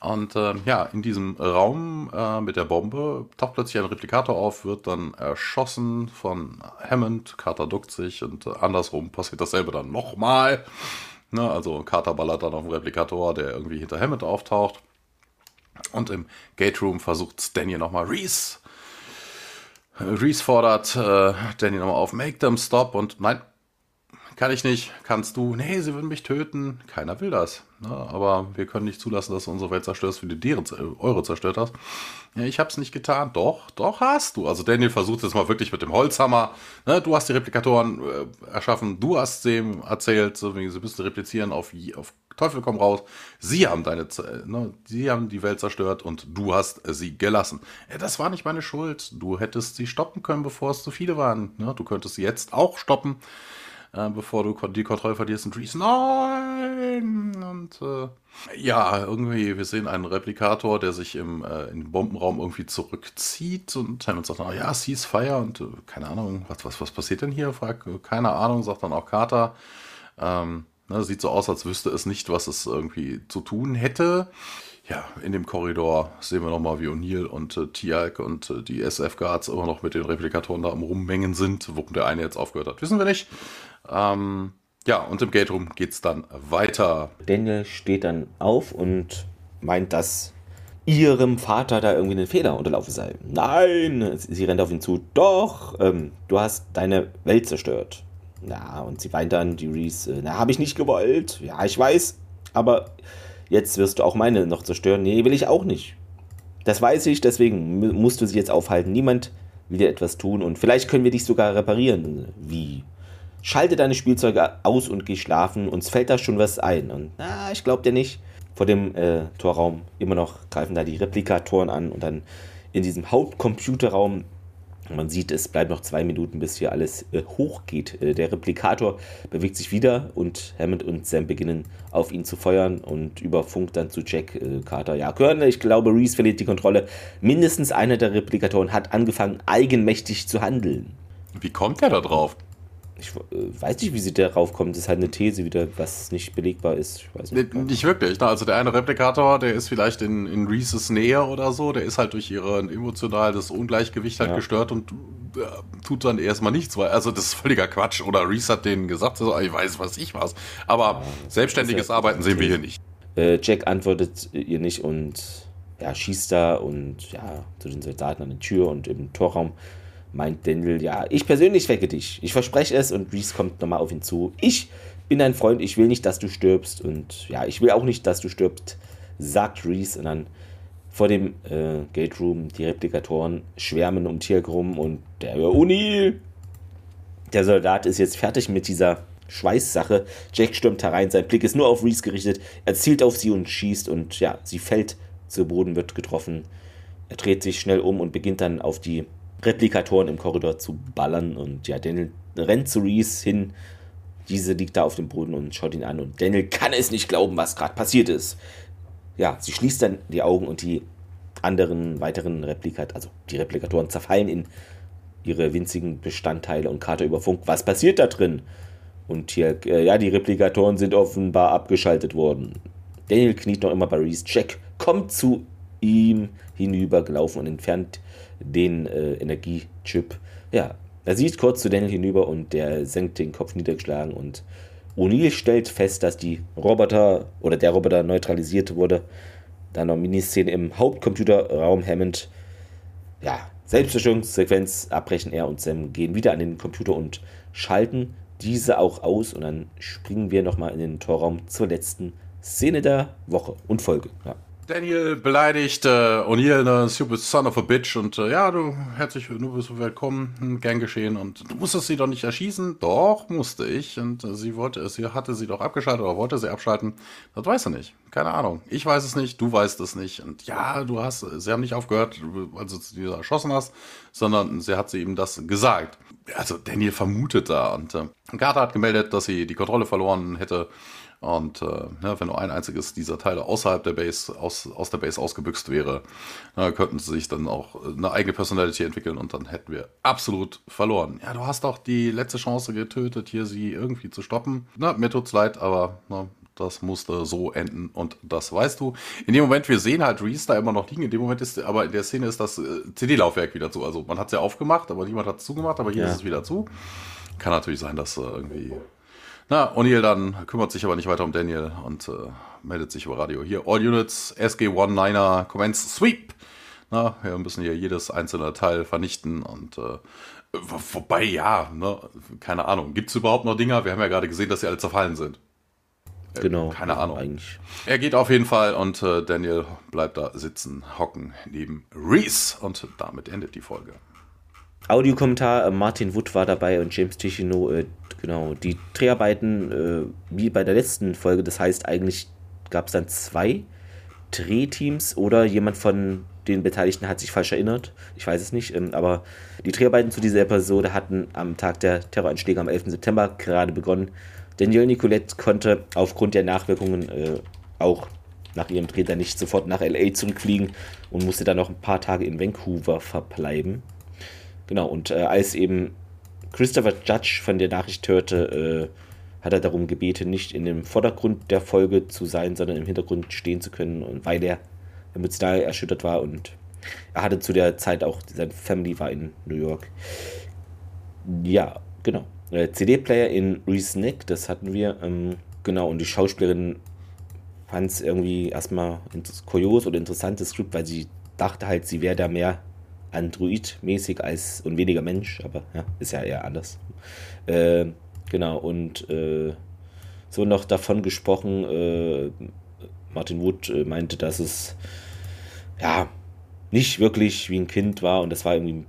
Und äh, ja, in diesem Raum äh, mit der Bombe taucht plötzlich ein Replikator auf, wird dann erschossen von Hammond. Carter duckt sich und äh, andersrum passiert dasselbe dann nochmal. Ne, also Carter ballert dann auf den Replikator, der irgendwie hinter Hammond auftaucht. Und im Gate Room versucht Daniel nochmal Reese. Reese fordert äh, Daniel nochmal auf, make them stop und nein, kann ich nicht, kannst du, nee, sie würden mich töten. Keiner will das. Ne? Aber wir können nicht zulassen, dass du unsere Welt zerstörst, wie du deren, eure zerstört hast. Ja, ich hab's nicht getan. Doch, doch hast du. Also Daniel versucht jetzt mal wirklich mit dem Holzhammer. Ne? Du hast die Replikatoren äh, erschaffen, du hast sie erzählt, so wie sie müssen replizieren auf, auf Teufel komm raus. Sie haben deine, ne, sie haben die Welt zerstört und du hast sie gelassen. Das war nicht meine Schuld. Du hättest sie stoppen können, bevor es zu viele waren. Ne? Du könntest sie jetzt auch stoppen äh, bevor du die Kontrolle verlierst und Reese, nein! Und äh, ja, irgendwie, wir sehen einen Replikator, der sich im, äh, im Bombenraum irgendwie zurückzieht und Hammond sagt dann, ja, Ceasefire und äh, keine Ahnung, was, was, was passiert denn hier? Fragt, äh, keine Ahnung, sagt dann auch Carter. Ähm, ne, sieht so aus, als wüsste es nicht, was es irgendwie zu tun hätte. Ja, in dem Korridor sehen wir nochmal, wie O'Neill und äh, Tiag und äh, die SF-Guards immer noch mit den Replikatoren da am Rummengen sind. Warum der eine jetzt aufgehört hat, wissen wir nicht. Ähm, ja, und im Gate Room geht es dann weiter. Daniel steht dann auf und meint, dass ihrem Vater da irgendwie ein Fehler unterlaufen sei. Nein, sie rennt auf ihn zu. Doch, ähm, du hast deine Welt zerstört. Ja, und sie weint dann, die Reese, äh, na, habe ich nicht gewollt. Ja, ich weiß, aber jetzt wirst du auch meine noch zerstören. Nee, will ich auch nicht. Das weiß ich, deswegen musst du sie jetzt aufhalten. Niemand will dir etwas tun und vielleicht können wir dich sogar reparieren. Wie? Schalte deine Spielzeuge aus und geh schlafen, uns fällt da schon was ein. Und na, ich glaub dir nicht. Vor dem äh, Torraum immer noch greifen da die Replikatoren an und dann in diesem Hauptcomputerraum man sieht, es bleibt noch zwei Minuten, bis hier alles äh, hochgeht. Äh, der Replikator bewegt sich wieder und Hammond und Sam beginnen auf ihn zu feuern und über Funk dann zu Jack äh, Carter. Ja, Colonel, ich glaube, Reese verliert die Kontrolle. Mindestens einer der Replikatoren hat angefangen, eigenmächtig zu handeln. Wie kommt er da drauf? Ich äh, weiß nicht, wie sie darauf kommt. Das ist halt eine These wieder, was nicht belegbar ist. Ich weiß nicht, nicht wirklich. Ne? Also der eine Replikator, der ist vielleicht in, in Reeses Nähe oder so. Der ist halt durch ihren emotionales Ungleichgewicht halt ja. gestört und äh, tut dann erstmal nichts. Weil, also das ist völliger Quatsch. Oder Reese hat denen gesagt, also, ich weiß, was ich was. Aber ja, selbstständiges Arbeiten sehen wir hier nicht. Äh, Jack antwortet ihr nicht und ja, schießt da und ja, zu den Soldaten an der Tür und im Torraum meint Daniel, ja, ich persönlich wecke dich. Ich verspreche es und Reese kommt nochmal auf ihn zu. Ich bin dein Freund, ich will nicht, dass du stirbst und ja, ich will auch nicht, dass du stirbst, sagt Reese und dann vor dem äh, Gate Room die Replikatoren schwärmen um Tirk rum und der Uni. Der Soldat ist jetzt fertig mit dieser Schweißsache. Jack stürmt herein, sein Blick ist nur auf Reese gerichtet. Er zielt auf sie und schießt und ja, sie fällt zu Boden, wird getroffen. Er dreht sich schnell um und beginnt dann auf die Replikatoren im Korridor zu ballern. Und ja, Daniel rennt zu Reese hin. Diese liegt da auf dem Boden und schaut ihn an. Und Daniel kann es nicht glauben, was gerade passiert ist. Ja, sie schließt dann die Augen und die anderen weiteren Replikatoren, also die Replikatoren zerfallen in ihre winzigen Bestandteile und Carter über Funk. Was passiert da drin? Und hier, äh, ja, die Replikatoren sind offenbar abgeschaltet worden. Daniel kniet noch immer bei Reese. Jack kommt zu ihm hinübergelaufen und entfernt den äh, Energiechip. Ja, er sieht kurz zu Daniel hinüber und der senkt den Kopf niedergeschlagen und O'Neill stellt fest, dass die Roboter oder der Roboter neutralisiert wurde. Dann noch Miniszene im Hauptcomputerraum Hammond. Ja, Selbstzerstörungssequenz abbrechen er und Sam gehen wieder an den Computer und schalten diese auch aus und dann springen wir nochmal in den Torraum zur letzten Szene der Woche und Folge. Ja. Daniel beleidigt äh, O'Neill, ne, stupid son of a bitch und äh, ja, du herzlich, du bist willkommen, hm, gern geschehen und du musstest sie doch nicht erschießen. Doch, musste ich und äh, sie wollte, sie hatte sie doch abgeschaltet oder wollte sie abschalten. Das weißt du nicht. Keine Ahnung. Ich weiß es nicht, du weißt es nicht und ja, du hast, sie haben nicht aufgehört, als du sie erschossen hast, sondern sie hat sie ihm das gesagt. Also Daniel vermutet da und äh, Carter hat gemeldet, dass sie die Kontrolle verloren hätte und äh, ja, wenn nur ein einziges dieser Teile außerhalb der Base, aus, aus der Base ausgebüxt wäre, na, könnten sie sich dann auch eine eigene Personality entwickeln und dann hätten wir absolut verloren. Ja, du hast auch die letzte Chance getötet, hier sie irgendwie zu stoppen. Na, mir tut's leid, aber na, das musste so enden und das weißt du. In dem Moment, wir sehen halt Reese da immer noch liegen. In dem Moment ist, aber in der Szene ist das äh, CD-Laufwerk wieder zu. Also man hat es ja aufgemacht, aber niemand hat es zugemacht, aber hier ja. ist es wieder zu. Kann natürlich sein, dass äh, irgendwie na, O'Neill dann kümmert sich aber nicht weiter um Daniel und äh, meldet sich über Radio. Hier, All Units, SG-19er, Commence Sweep. Na, wir müssen hier jedes einzelne Teil vernichten und äh, wobei, ja, ne, keine Ahnung. Gibt es überhaupt noch Dinger? Wir haben ja gerade gesehen, dass sie alle zerfallen sind. Äh, genau. Keine Ahnung. Eigentlich. Er geht auf jeden Fall und äh, Daniel bleibt da sitzen, hocken neben Reese und damit endet die Folge. Audiokommentar, äh, Martin Wood war dabei und James Ticino, äh, genau, die Dreharbeiten äh, wie bei der letzten Folge, das heißt eigentlich gab es dann zwei Drehteams oder jemand von den Beteiligten hat sich falsch erinnert, ich weiß es nicht, ähm, aber die Dreharbeiten zu dieser Episode hatten am Tag der Terroranschläge am 11. September gerade begonnen. Danielle Nicolette konnte aufgrund der Nachwirkungen äh, auch nach ihrem Dreh dann nicht sofort nach LA zurückfliegen und musste dann noch ein paar Tage in Vancouver verbleiben. Genau, und äh, als eben Christopher Judge von der Nachricht hörte, äh, hat er darum gebeten, nicht in dem Vordergrund der Folge zu sein, sondern im Hintergrund stehen zu können, und weil er emotional erschüttert war und er hatte zu der Zeit auch, seine Family war in New York. Ja, genau. Äh, CD-Player in Reese Neck, das hatten wir. Ähm, genau, und die Schauspielerin fand es irgendwie erstmal kurios oder interessantes Skript, weil sie dachte halt, sie wäre da mehr Android-mäßig als und weniger Mensch, aber ja, ist ja eher anders. Äh, genau, und äh, so noch davon gesprochen, äh, Martin Wood äh, meinte, dass es ja nicht wirklich wie ein Kind war und das war irgendwie ein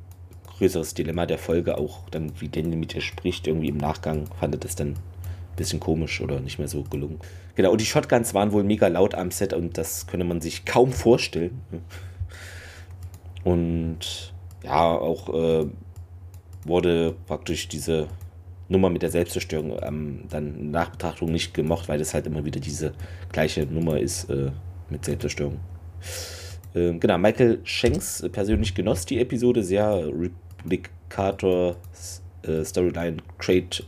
größeres Dilemma der Folge, auch dann, wie Daniel mit ihr spricht, irgendwie im Nachgang fand er das dann ein bisschen komisch oder nicht mehr so gelungen. Genau, und die Shotguns waren wohl mega laut am Set und das könne man sich kaum vorstellen. Und ja, auch äh, wurde praktisch diese Nummer mit der Selbstzerstörung ähm, dann in Nachbetrachtung nicht gemocht, weil das halt immer wieder diese gleiche Nummer ist äh, mit Selbstzerstörung. Äh, genau, Michael Shanks persönlich genoss die Episode sehr. Replicator äh, Storyline Crate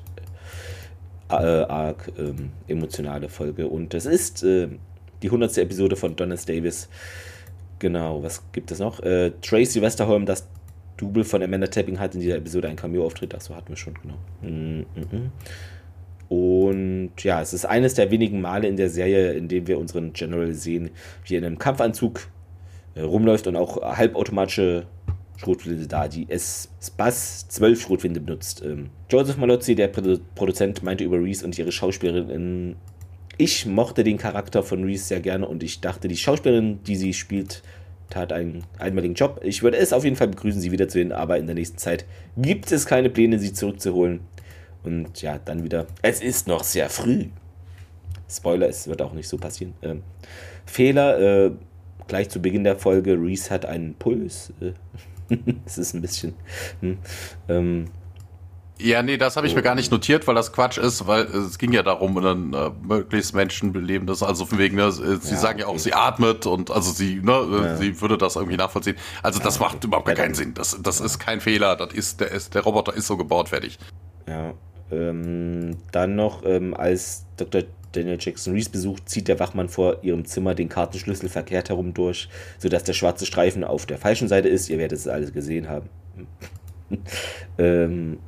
äh, Arc, ähm, emotionale Folge. Und es ist äh, die 100. Episode von Donis Davis Genau, was gibt es noch? Äh, Tracy Westerholm, das Double von Amanda Tapping, hat in dieser Episode einen Cameo-Auftritt. Achso, hatten wir schon, genau. Mm -mm. Und ja, es ist eines der wenigen Male in der Serie, in dem wir unseren General sehen, wie er in einem Kampfanzug äh, rumläuft und auch halbautomatische Schrotflinte da, die S-Bass 12 Schrotflinte benutzt. Ähm, Joseph Malozzi, der Produ Produzent, meinte über Reese und ihre Schauspielerin ich mochte den Charakter von Reese sehr gerne und ich dachte, die Schauspielerin, die sie spielt, tat einen einmaligen Job. Ich würde es auf jeden Fall begrüßen, sie wiederzusehen, aber in der nächsten Zeit gibt es keine Pläne, sie zurückzuholen. Und ja, dann wieder. Es ist noch sehr früh. Spoiler, es wird auch nicht so passieren. Ähm, Fehler, äh, gleich zu Beginn der Folge, Reese hat einen Puls. Äh, es ist ein bisschen. Hm, ähm, ja, nee, das habe ich mir gar nicht notiert, weil das Quatsch ist, weil es ging ja darum, dann äh, möglichst Menschen beleben das, also von wegen, ne, sie ja, sagen ja auch, sie atmet und also sie, ne, äh, ja. sie würde das irgendwie nachvollziehen. Also das ja, macht überhaupt gar keinen Sinn. Das, das ist kein Fehler. Das ist, der ist, der Roboter ist so gebaut, fertig. Ja. Ähm, dann noch, ähm, als Dr. Daniel Jackson Reese besucht, zieht der Wachmann vor ihrem Zimmer den Kartenschlüssel verkehrt herum durch, sodass der schwarze Streifen auf der falschen Seite ist. Ihr werdet es alles gesehen haben. ähm,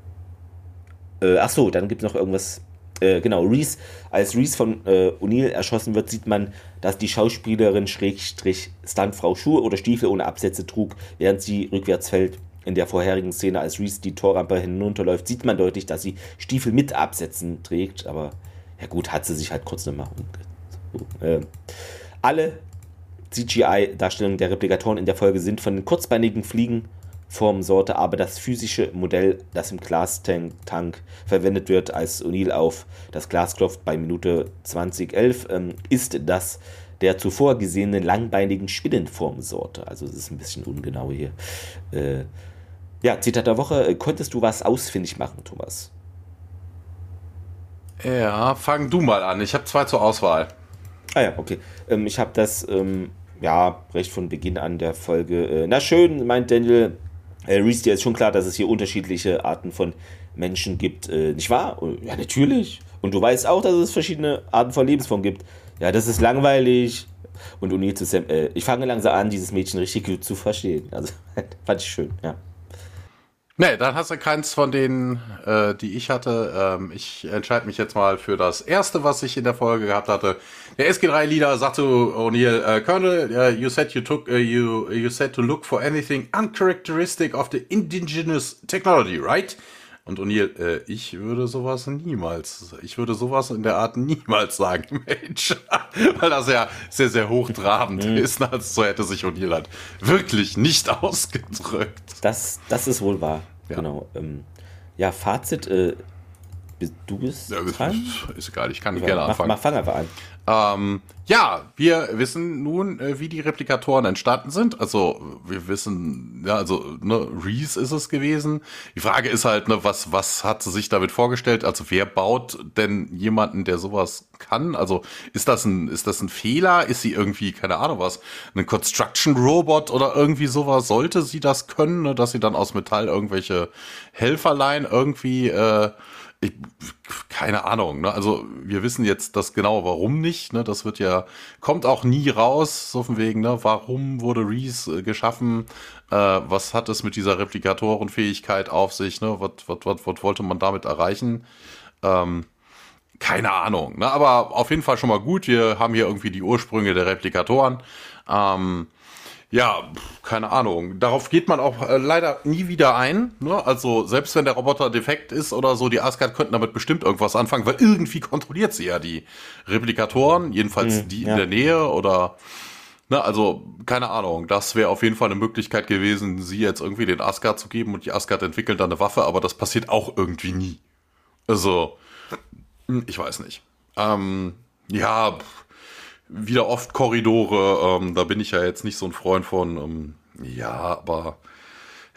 äh, ach so, dann gibt es noch irgendwas. Äh, genau, Reese, als Reese von äh, O'Neill erschossen wird, sieht man, dass die Schauspielerin Schrägstrich Stuntfrau Schuhe oder Stiefel ohne Absätze trug, während sie rückwärts fällt. In der vorherigen Szene, als Reese die Torrampe hinunterläuft, sieht man deutlich, dass sie Stiefel mit Absätzen trägt, aber ja gut, hat sie sich halt kurz nochmal um. Äh, alle CGI-Darstellungen der Replikatoren in der Folge sind von den kurzbeinigen Fliegen Formsorte, aber das physische Modell, das im Glastank verwendet wird, als O'Neill auf das Glas klopft bei Minute 2011, ähm, ist das der zuvor gesehenen langbeinigen Spinnenformsorte. Also es ist ein bisschen ungenau hier. Äh, ja, Zitat der Woche. Konntest du was ausfindig machen, Thomas? Ja, fang du mal an. Ich habe zwei zur Auswahl. Ah ja, okay. Ähm, ich habe das ähm, ja recht von Beginn an der Folge. Äh, na schön, meint Daniel. Äh, Reese, dir ist schon klar, dass es hier unterschiedliche Arten von Menschen gibt, äh, nicht wahr? Ja, natürlich. Und du weißt auch, dass es verschiedene Arten von Lebensformen gibt. Ja, das ist langweilig. Und O'Neill zu Sam, äh, ich fange langsam an, dieses Mädchen richtig gut zu verstehen. Also, fand ich schön, ja. Nee, dann hast du keins von denen, äh, die ich hatte. Ähm, ich entscheide mich jetzt mal für das erste, was ich in der Folge gehabt hatte. Der SG3-Leader sagt zu O'Neill, uh, Colonel, uh, you said you took, uh, you, you said to look for anything uncharacteristic of the indigenous technology, right? Und O'Neill, äh, ich würde sowas niemals, ich würde sowas in der Art niemals sagen, Mensch. Weil das ja sehr, sehr hochtrabend mhm. ist, als so hätte sich O'Neill halt wirklich nicht ausgedrückt. Das, das ist wohl wahr. Ja. Genau. Ähm, ja, Fazit, äh, du bist ja, dran? Ist egal, ich kann ja, gerne anfangen. Mach, mach fang einfach an. Ähm, ja, wir wissen nun, äh, wie die Replikatoren entstanden sind. Also wir wissen, ja, also ne, Reese ist es gewesen. Die Frage ist halt, ne, was was hat sie sich damit vorgestellt? Also wer baut denn jemanden, der sowas kann? Also ist das ein ist das ein Fehler? Ist sie irgendwie keine Ahnung was, ein Construction Robot oder irgendwie sowas? Sollte sie das können, ne, dass sie dann aus Metall irgendwelche Helferlein irgendwie äh, ich, keine Ahnung. Ne? Also wir wissen jetzt das genau, warum nicht. Ne? Das wird ja kommt auch nie raus, so von wegen. Ne? Warum wurde Reese äh, geschaffen? Äh, was hat es mit dieser Replikatorenfähigkeit auf sich? Ne? Was, wollte man damit erreichen? Ähm, keine Ahnung. Ne? Aber auf jeden Fall schon mal gut. Wir haben hier irgendwie die Ursprünge der Replikatoren. Ähm, ja, keine Ahnung. Darauf geht man auch äh, leider nie wieder ein. Ne? Also selbst wenn der Roboter defekt ist oder so, die Asgard könnten damit bestimmt irgendwas anfangen, weil irgendwie kontrolliert sie ja die Replikatoren, jedenfalls mhm, die ja. in der Nähe oder ne, also keine Ahnung. Das wäre auf jeden Fall eine Möglichkeit gewesen, sie jetzt irgendwie den Asgard zu geben und die Asgard entwickeln dann eine Waffe, aber das passiert auch irgendwie nie. Also, hm, ich weiß nicht. Ähm, ja, wieder oft Korridore. Ähm, da bin ich ja jetzt nicht so ein Freund von. Ähm, ja, aber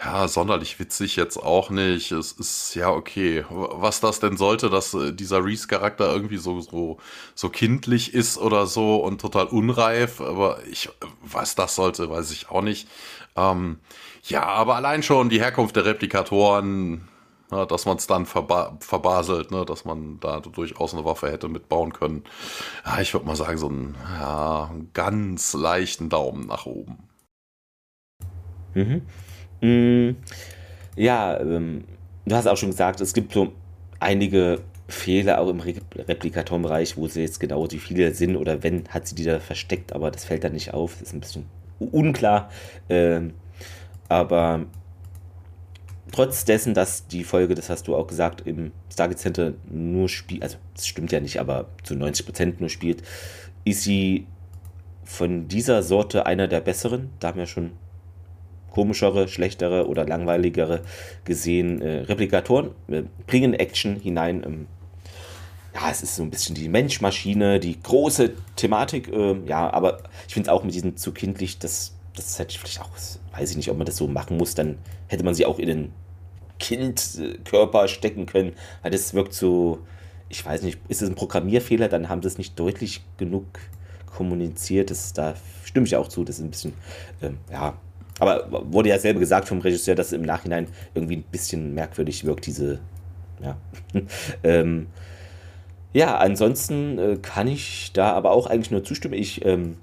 ja, sonderlich witzig jetzt auch nicht. Es ist ja okay. Was das denn sollte, dass äh, dieser Reese-Charakter irgendwie so, so, so kindlich ist oder so und total unreif, aber ich, was das sollte, weiß ich auch nicht. Ähm, ja, aber allein schon die Herkunft der Replikatoren, ne, dass man es dann verba verbaselt, ne, dass man da durchaus eine Waffe hätte mitbauen können. Ja, ich würde mal sagen, so einen, ja, ganz leichten Daumen nach oben. Mhm. Mhm. Ja, ähm, du hast auch schon gesagt, es gibt so einige Fehler auch im Re Replikatorenbereich, wo sie jetzt genau wie viele sind oder wenn, hat sie die da versteckt, aber das fällt dann nicht auf. Das ist ein bisschen unklar. Ähm, aber trotz dessen, dass die Folge, das hast du auch gesagt, im Stargate Center nur spielt, also das stimmt ja nicht, aber zu 90% nur spielt, ist sie von dieser Sorte einer der besseren. Da haben wir schon komischere, schlechtere oder langweiligere gesehen. Äh, Replikatoren äh, bringen Action hinein. Ähm, ja, es ist so ein bisschen die Mensch-Maschine, die große Thematik. Äh, ja, aber ich finde es auch mit diesem zu kindlich, das das hätte ich vielleicht auch, weiß ich nicht, ob man das so machen muss, dann hätte man sie auch in den Kindkörper stecken können, weil das wirkt so, ich weiß nicht, ist es ein Programmierfehler, dann haben sie es nicht deutlich genug kommuniziert, das, da stimme ich auch zu, das ist ein bisschen, ähm, ja, aber wurde ja selber gesagt vom Regisseur, dass es im Nachhinein irgendwie ein bisschen merkwürdig wirkt, diese, ja, ähm, Ja, ansonsten äh, kann ich da aber auch eigentlich nur zustimmen. Ich ähm,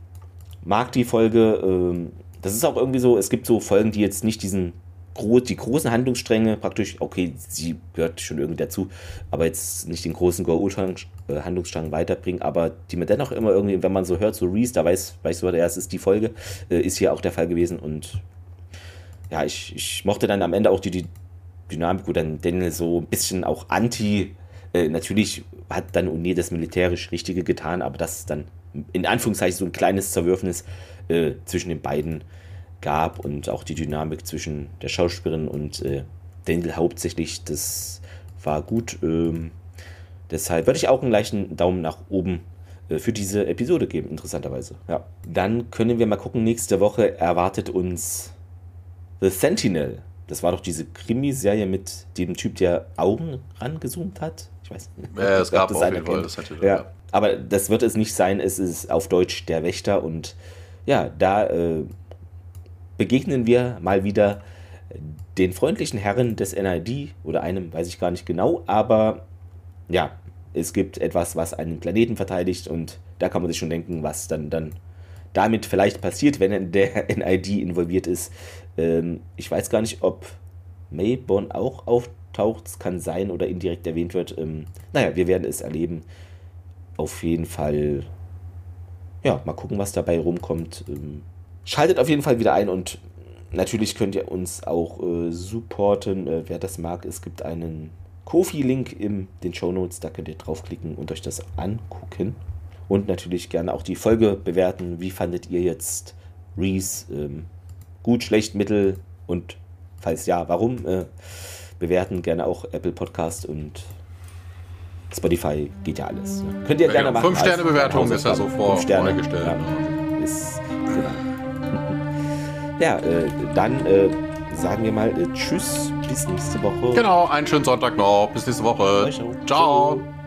mag die Folge. Ähm, das ist auch irgendwie so, es gibt so Folgen, die jetzt nicht diesen die großen Handlungsstränge praktisch, okay, sie gehört schon irgendwie dazu, aber jetzt nicht den großen Go-Handlungsstrang äh, weiterbringen, aber die mir dennoch immer irgendwie, wenn man so hört, so Reese, da weiß, weiß ja, es ist die Folge, äh, ist hier auch der Fall gewesen und ja, ich, ich mochte dann am Ende auch die, die Dynamik, wo dann Daniel so ein bisschen auch anti, äh, natürlich hat dann Uni das militärisch Richtige getan, aber das dann in Anführungszeichen so ein kleines Zerwürfnis äh, zwischen den beiden gab und auch die Dynamik zwischen der Schauspielerin und äh, Daniel hauptsächlich, das war gut. Ähm, deshalb würde ich auch einen leichten Daumen nach oben äh, für diese Episode geben, interessanterweise. Ja. Dann können wir mal gucken, nächste Woche erwartet uns The Sentinel. Das war doch diese Krimiserie mit dem Typ, der Augen rangezoomt hat. Ich weiß nicht. Ja, es gab auf jeden Fall das Sentinel. Ja. Aber das wird es nicht sein. Es ist auf Deutsch der Wächter und ja, da äh, begegnen wir mal wieder den freundlichen Herren des NID oder einem, weiß ich gar nicht genau, aber ja, es gibt etwas, was einen Planeten verteidigt und da kann man sich schon denken, was dann, dann damit vielleicht passiert, wenn der NID involviert ist. Ähm, ich weiß gar nicht, ob Mayborn auch auftaucht, es kann sein oder indirekt erwähnt wird. Ähm, naja, wir werden es erleben. Auf jeden Fall, ja, mal gucken, was dabei rumkommt. Ähm, Schaltet auf jeden Fall wieder ein und natürlich könnt ihr uns auch äh, supporten, äh, wer das mag. Es gibt einen Kofi-Link in den Show Notes, da könnt ihr draufklicken und euch das angucken. Und natürlich gerne auch die Folge bewerten. Wie fandet ihr jetzt Reese? Ähm, gut, schlecht, mittel und falls ja, warum? Äh, bewerten gerne auch Apple Podcast und Spotify geht ja alles. Könnt ihr gerne machen. Fünf Sterne Bewertung ist ja so vor, vorgestellt. Ja, ist, genau. Ja, äh, dann äh, sagen wir mal äh, Tschüss, bis nächste Woche. Genau, einen schönen Sonntag noch. Bis nächste Woche. Ciao. Ciao.